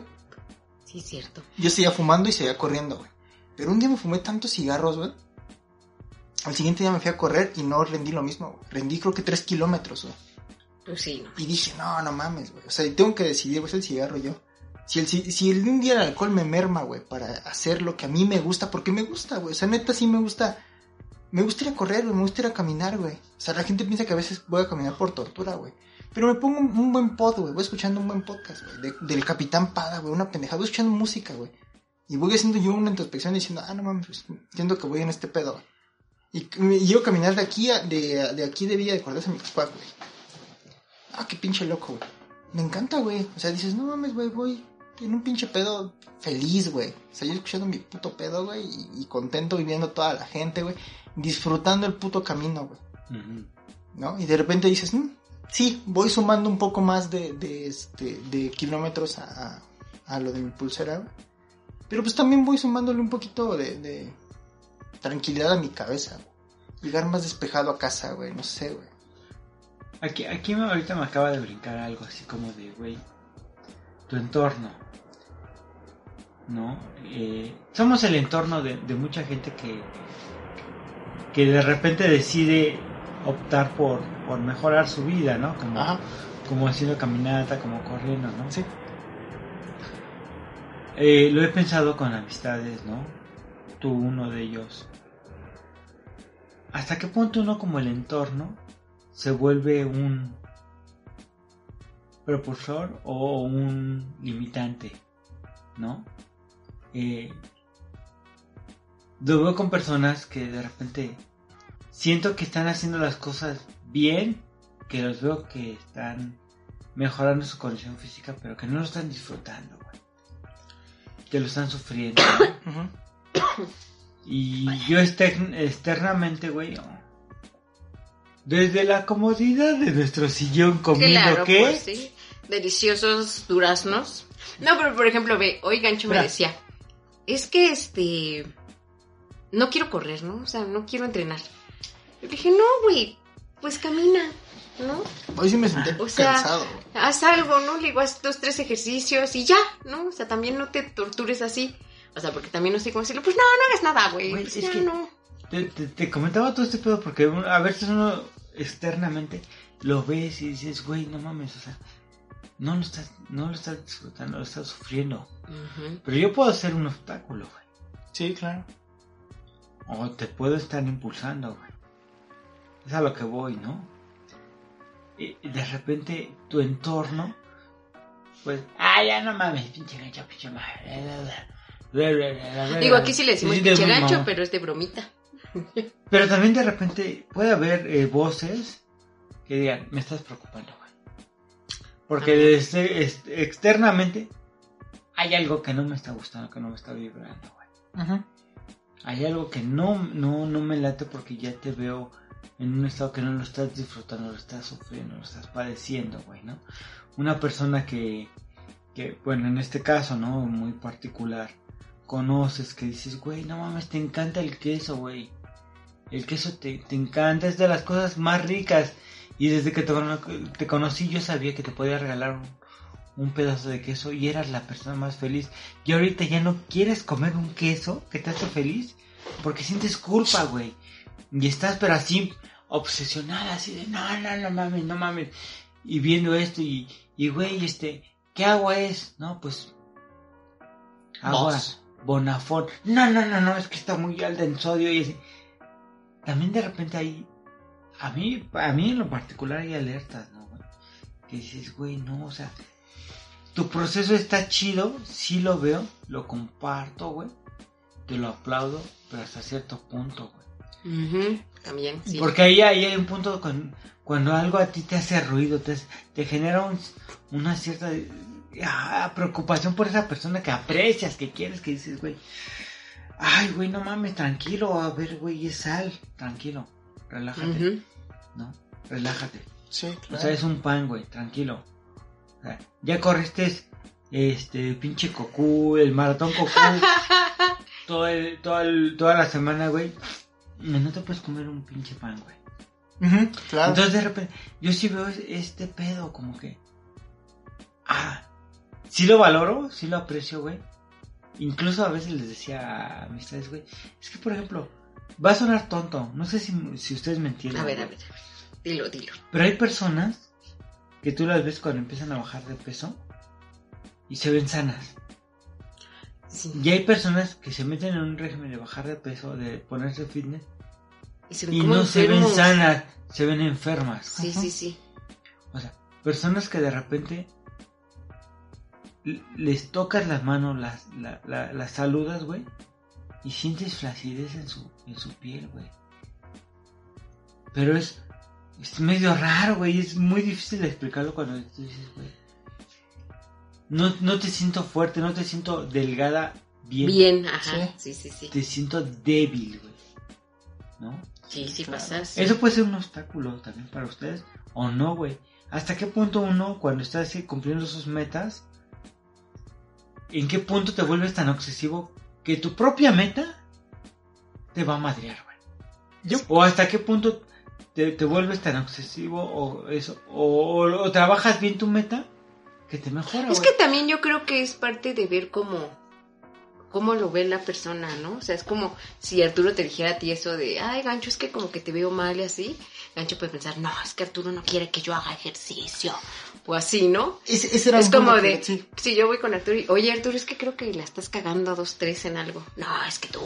Sí, es cierto. yo seguía fumando y seguía corriendo, güey. Pero un día me fumé tantos cigarros, güey. Al siguiente día me fui a correr y no rendí lo mismo, güey. Rendí creo que tres kilómetros, güey. Pues sí, no. Y dije, no, no mames, güey. O sea, tengo que decidir, güey, es el cigarro yo. Si, el, si el, un día el alcohol me merma, güey, para hacer lo que a mí me gusta, porque me gusta, güey. O sea, neta, sí me gusta. Me gusta ir a correr, güey. Me gusta ir a caminar, güey. O sea, la gente piensa que a veces voy a caminar por tortura, güey. Pero me pongo un, un buen pod, güey. Voy escuchando un buen podcast, güey. de- del Capitán Pada, güey. Una pendejada. Voy escuchando música, güey. Y voy haciendo yo una introspección diciendo, ah, no mames, pues, entiendo que voy en este pedo, güey. Y llevo a caminar de aquí a, de, de aquí de Villa de Cortés a mi güey. Ah, qué pinche loco, güey. Me encanta, güey. O sea, dices, no mames, güey, voy en un pinche pedo feliz, güey. O sea, yo escuchando mi puto pedo, güey, y, y contento viviendo toda la gente, güey. Disfrutando el puto camino, güey. ¿No? Y de repente dices, "Mm, sí, voy sumando un poco más de, de, este, de kilómetros a, a, lo de mi pulsera. Pero pues también voy sumándole un poquito de, de tranquilidad a mi cabeza. Llegar más despejado a casa, güey, no sé, güey. Aquí, aquí ahorita me acaba de brincar algo así como de, güey, tu entorno. ¿no? Eh, somos el entorno de, de mucha gente que, que de repente decide optar por, por mejorar su vida, ¿no? Como, Ajá. como haciendo caminata, como corriendo, ¿no? Sí. Eh, lo he pensado con amistades, ¿no? Tú, uno de ellos. ¿Hasta qué punto uno como el entorno se vuelve un propulsor o un limitante? ¿No? Eh, lo veo con personas que de repente siento que están haciendo las cosas bien, que los veo que están mejorando su condición física, pero que no lo están disfrutando, güey. Que lo están sufriendo. Y yo extern- externamente, güey, oh, desde la comodidad de nuestro sillón comiendo, Claro, ¿qué? pues sí. Deliciosos duraznos. No, pero por ejemplo, ve, hoy Gancho me decía, es que este, no quiero correr, ¿no? O sea, no quiero entrenar. Yo le dije, no, güey, pues camina, ¿no? Hoy sí me senté O sea, cansado. haz algo, ¿no? Le digo, haz dos, tres ejercicios y ya, ¿no? O sea, también no te tortures así. O sea, porque también no sé cómo decirlo, pues no, no hagas nada, güey. Güey, Pues es ya que- no. Te, te- te comentaba todo este pedo porque a veces uno externamente lo ves y dices, güey, no mames, o sea, no lo estás, no lo estás disfrutando, lo estás sufriendo. Pero yo puedo ser un obstáculo, güey. Sí, claro. O te puedo estar impulsando, güey. Es a lo que voy, ¿no? Y de repente tu entorno, pues, ah, ya no mames, pinche gancho, pinche madre. Digo, aquí sí le decimos Sí, pinche gancho, mamá. pero es de bromita. Pero también de repente puede haber eh, voces que digan, me estás preocupando, güey. Porque desde- externamente hay algo que no me está gustando, que no me está vibrando, güey. Hay algo que no, no, no me late porque ya te veo en un estado que no lo estás disfrutando, lo estás sufriendo, lo estás padeciendo, güey, ¿no? Una persona que, que, bueno, en este caso, ¿no? Muy particular, conoces, que dices, güey, no mames, te encanta el queso, güey. El queso te, te encanta, es de las cosas más ricas. Y desde que te, te conocí yo sabía que te podía regalar un, un pedazo de queso y eras la persona más feliz. Y ahorita ya no quieres comer un queso que te hace feliz porque sientes culpa, güey. Y estás pero así obsesionada, así de no, no, no mames, no mames. Y viendo esto y, y güey, este, ¿qué agua es? No, pues agua Voss. Bonafont. No, no, no, no, es que está muy alta en sodio y así. También de repente hay, a mí, a mí en lo particular hay alertas, ¿no? güey? Que dices, güey, no, o sea, tu proceso está chido, sí lo veo, lo comparto, güey, te lo aplaudo, pero hasta cierto punto, güey. También, sí. Porque ahí, ahí hay un punto cuando, cuando algo a ti te hace ruido, te, te genera un- una cierta ah, preocupación por esa persona que aprecias, que quieres, que dices, güey, ay, güey, no mames, tranquilo, a ver, güey, es sal, tranquilo, relájate. ¿no? Relájate. Sí, O claro. sea, es un pan, güey, tranquilo. O sea, ya corriste este pinche cocú, el maratón cocú, todo el, todo el- toda la semana, güey. No te puedes comer un pinche pan, güey. Claro. Entonces de repente, yo sí veo es- este pedo, como que. Ah, sí lo valoro, sí lo aprecio, güey. Incluso a veces les decía a amistades, güey. Es que, por ejemplo, va a sonar tonto. No sé si, si ustedes me entienden. A ver, a ver, a ver. Dilo, dilo. Pero hay personas que tú las ves cuando empiezan a bajar de peso y se ven sanas. Sí. Y hay personas que se meten en un régimen de bajar de peso, de ponerse fitness Y se ven y como no se ven sanas, se ven enfermas. Sí, sí, sí. O sea, personas que de repente les tocas las manos, las, la- la- las saludas, güey, y sientes flacidez en su, en su piel, güey. Pero es, es medio raro, güey, es muy difícil de explicarlo cuando tú dices, güey. No, no te siento fuerte, no te siento delgada bien. Bien, ajá. Sí, sí, sí. Te siento débil, güey. ¿No? Sí, sí pasa. sí. Eso puede ser un obstáculo también para ustedes o no, güey. ¿Hasta qué punto uno, cuando está así cumpliendo sus metas, en qué punto te vuelves tan obsesivo que tu propia meta te va a madrear, güey? O hasta qué punto te, te vuelves tan obsesivo o eso, o, o- o trabajas bien tu meta que te mejora, Es que también yo creo que es parte de ver como cómo lo ve la persona, ¿no? O sea, es como si Arturo te dijera a ti eso de, ay, Gancho, es que como que te veo mal y así. Gancho puede pensar, no, es que Arturo no quiere que yo haga ejercicio. O así, ¿no? Era es un como de, que- sí. si yo voy con Arturo y, oye Arturo, es que creo que la estás cagando a dos, tres en algo. No, es que tú,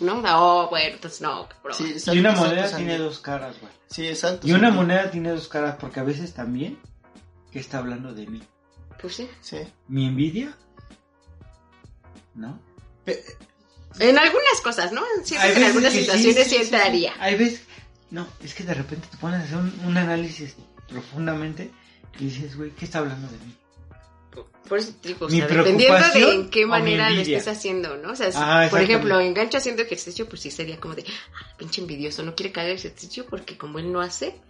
¿no? No, bueno, entonces no, broma. Sí, Y una moneda tiene dos caras, güey. Sí, exacto. Y una moneda tiene dos caras porque a veces también que está hablando de mí. Pues sí. Sí. Mi envidia, ¿no? En algunas cosas, ¿no? Siento que en algunas que situaciones sí, sí, sí, entraría. Hay veces, no, es que de repente te pones a hacer un, un análisis profundamente y dices, güey, ¿qué está hablando de mí? Por eso te digo, o sea, dependiendo de en qué manera lo estés haciendo, ¿no? O sea, si, Ah, por ejemplo, engancho haciendo ejercicio, pues sí sería como de, ah, pinche envidioso, no quiere caer el ejercicio porque como él no hace,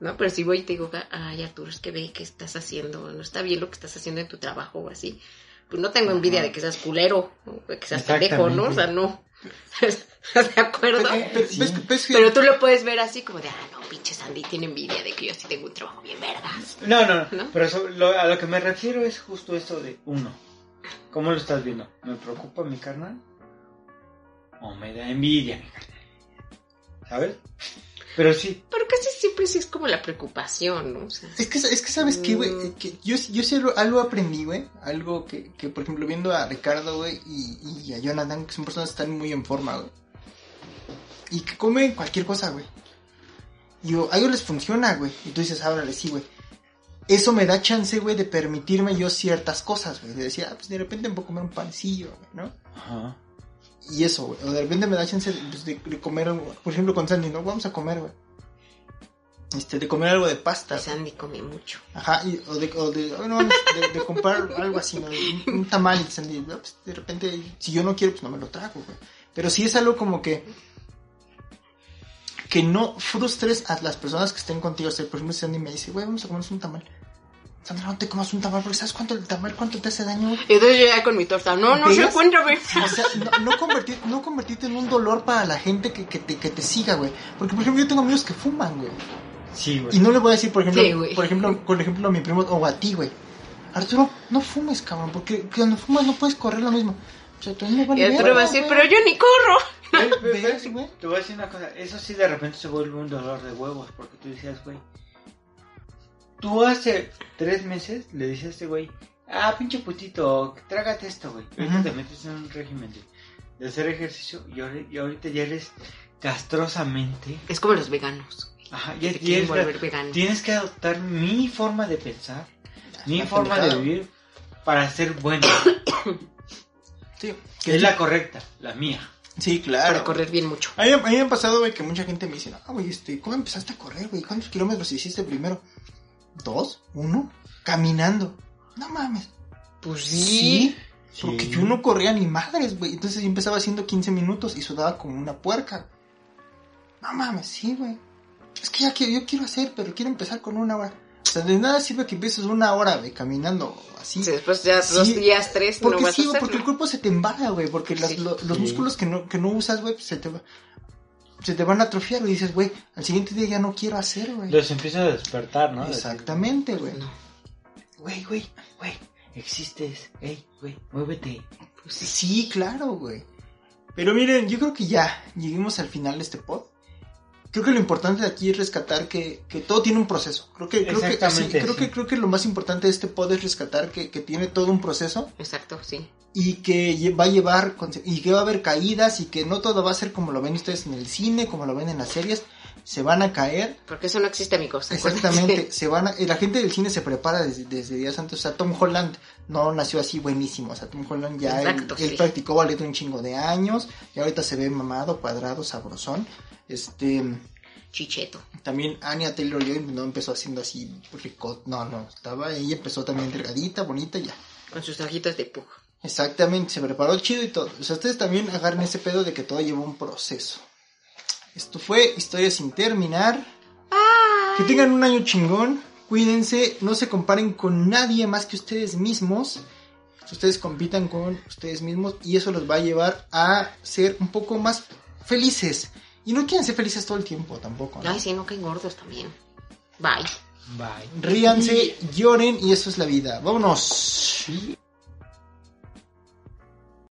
¿no? Pero si voy y te digo, ay, Arturo, es que ve que estás haciendo, no está bien lo que estás haciendo en tu trabajo o así. Pues no tengo envidia de que seas culero, de que seas pendejo, ¿no? O sea, no. ¿Estás de acuerdo? Pero tú lo puedes ver así como de, ah, no, pinche Sandy tiene envidia de que yo sí tengo un trabajo bien vergas. No, no, no. ¿No? Pero eso- lo- a lo que me refiero es justo esto de uno. ¿Cómo lo estás viendo? ¿Me preocupa mi carnal? ¿O me da envidia mi carnal? ¿Sabes? Pero sí. Pero casi siempre sí es como la preocupación, ¿no? O sea, Es que, es que sabes qué, Mm. güey, que yo, yo sí algo, algo aprendí, güey, algo que, que, por ejemplo, viendo a Ricardo, güey, y, y a Jonathan, que son personas que están muy en forma, güey, y que comen cualquier cosa, güey. Y yo, a ellos les funciona, güey, y tú dices, ábrale, sí, güey. Eso me da chance, güey, de permitirme yo ciertas cosas, güey, de decir, ah, pues de repente me puedo comer un pancillo, güey, ¿no? Ajá. Y eso, güey. O de repente me da chance de, pues, de- de comer, algo, por ejemplo, con Sandy, ¿no? Vamos a comer, güey. Este, de comer algo de pasta. Sandy come mucho. Ajá, y- o de, o de, oh, no, de, de comprar algo así, ¿no? Un, un tamal y Sandy, no, pues, de repente, si yo no quiero, pues no me lo trago, güey. Pero sí es algo como que, que no frustres a las personas que estén contigo. O sea, por ejemplo, Sandy me dice, güey, vamos a comernos un tamal. Sandra, no te comas un tamal, porque ¿sabes cuánto el tamal, cuánto te hace daño? güey? Y entonces yo ya con mi torta, no, no, sí, ¿Veas? cuéntame. O sea, no, no, convertir, no convertirte en un dolor para la gente que, que, te, que te siga, güey. Porque, por ejemplo, yo tengo amigos que fuman, güey. Sí, güey. Y no le voy a decir, por ejemplo, Sí, güey. por ejemplo, por ejemplo, a mi primo o a ti, güey. Arturo, no fumes, cabrón, porque cuando fumas no puedes correr lo mismo. O sea, tú no Y Arturo va a decir, pero yo ni corro. ¿Ves, güey? Te voy a decir una cosa, eso sí de repente se vuelve un dolor de huevos, porque tú decías, güey, tú hace tres meses le dices a este güey, ah, pinche putito, trágate esto, güey. Ahorita te metes en un régimen de, de hacer ejercicio y, ahorita ya eres castrosamente. Es como los veganos. Ajá, ya tienes, volver veganos. tienes que adoptar mi forma de pensar, mi forma de vivir para ser bueno. Sí, que es la correcta, la mía. Sí, claro. Para correr bien mucho. A mí, a mí me ha pasado, güey, que mucha gente me dice, ah, güey, este, ¿cómo empezaste a correr, güey? ¿Cuántos kilómetros hiciste primero? ¿Dos? ¿Uno? Caminando. No mames. Pues Sí. Porque yo no corría ni madres, güey. Entonces yo empezaba haciendo 15 minutos y sudaba como una puerca. No mames, sí, güey. Es que ya que yo quiero hacer, pero quiero empezar con una hora. O sea, de nada sirve que empieces una hora, güey, caminando así. Sí, después ya dos días, tres, no porque vas sí, hacerlo. porque el cuerpo se te embala, güey. Porque las- lo- los Sí. músculos que no, que no usas, güey, pues, se te, va- se te van a atrofiar, güey. Y dices, güey, al siguiente día ya no quiero hacer, güey. Los empieza a despertar, ¿no? Exactamente, güey. Güey, güey, güey, existes. Ey, güey, muévete. Sí, claro, güey. Pero miren, yo creo que ya lleguemos al final de este pod. Creo que lo importante de aquí es rescatar que, que todo tiene un proceso. Creo que, creo que, Exactamente, sí, creo sí. que creo que lo más importante de este pod es rescatar que, que tiene todo un proceso Exacto, sí. y que va a llevar y que va a haber caídas y que no todo va a ser como lo ven ustedes en el cine, como lo ven en las series. Se van a caer, Porque eso no existe, amigos. Exactamente, se van a, la gente del cine se prepara desde, desde días antes, o sea, Tom Holland no nació así buenísimo, o sea, Tom Holland ya él- Exacto, él, sí. practicó ballet un chingo de años, y ahorita se ve mamado, cuadrado, sabrosón, este, Chicheto. también Anya Taylor-Joy no empezó haciendo así ricot, no, no, estaba, ella empezó también delgadita, bonita, ya. Con sus ojitos de pug. Exactamente, se preparó chido y todo, o sea, ustedes también agarren ese pedo de que todo llevó un proceso. Esto fue Historia sin terminar. Que tengan un año chingón. Cuídense, no se comparen con nadie más que ustedes mismos. Ustedes compitan con ustedes mismos y eso los va a llevar a ser un poco más felices. Y no quieren ser felices todo el tiempo tampoco. ¿no? Ay, sí, no caen gordos también. Bye. Bye. Ríanse, lloren y eso es la vida. Vámonos.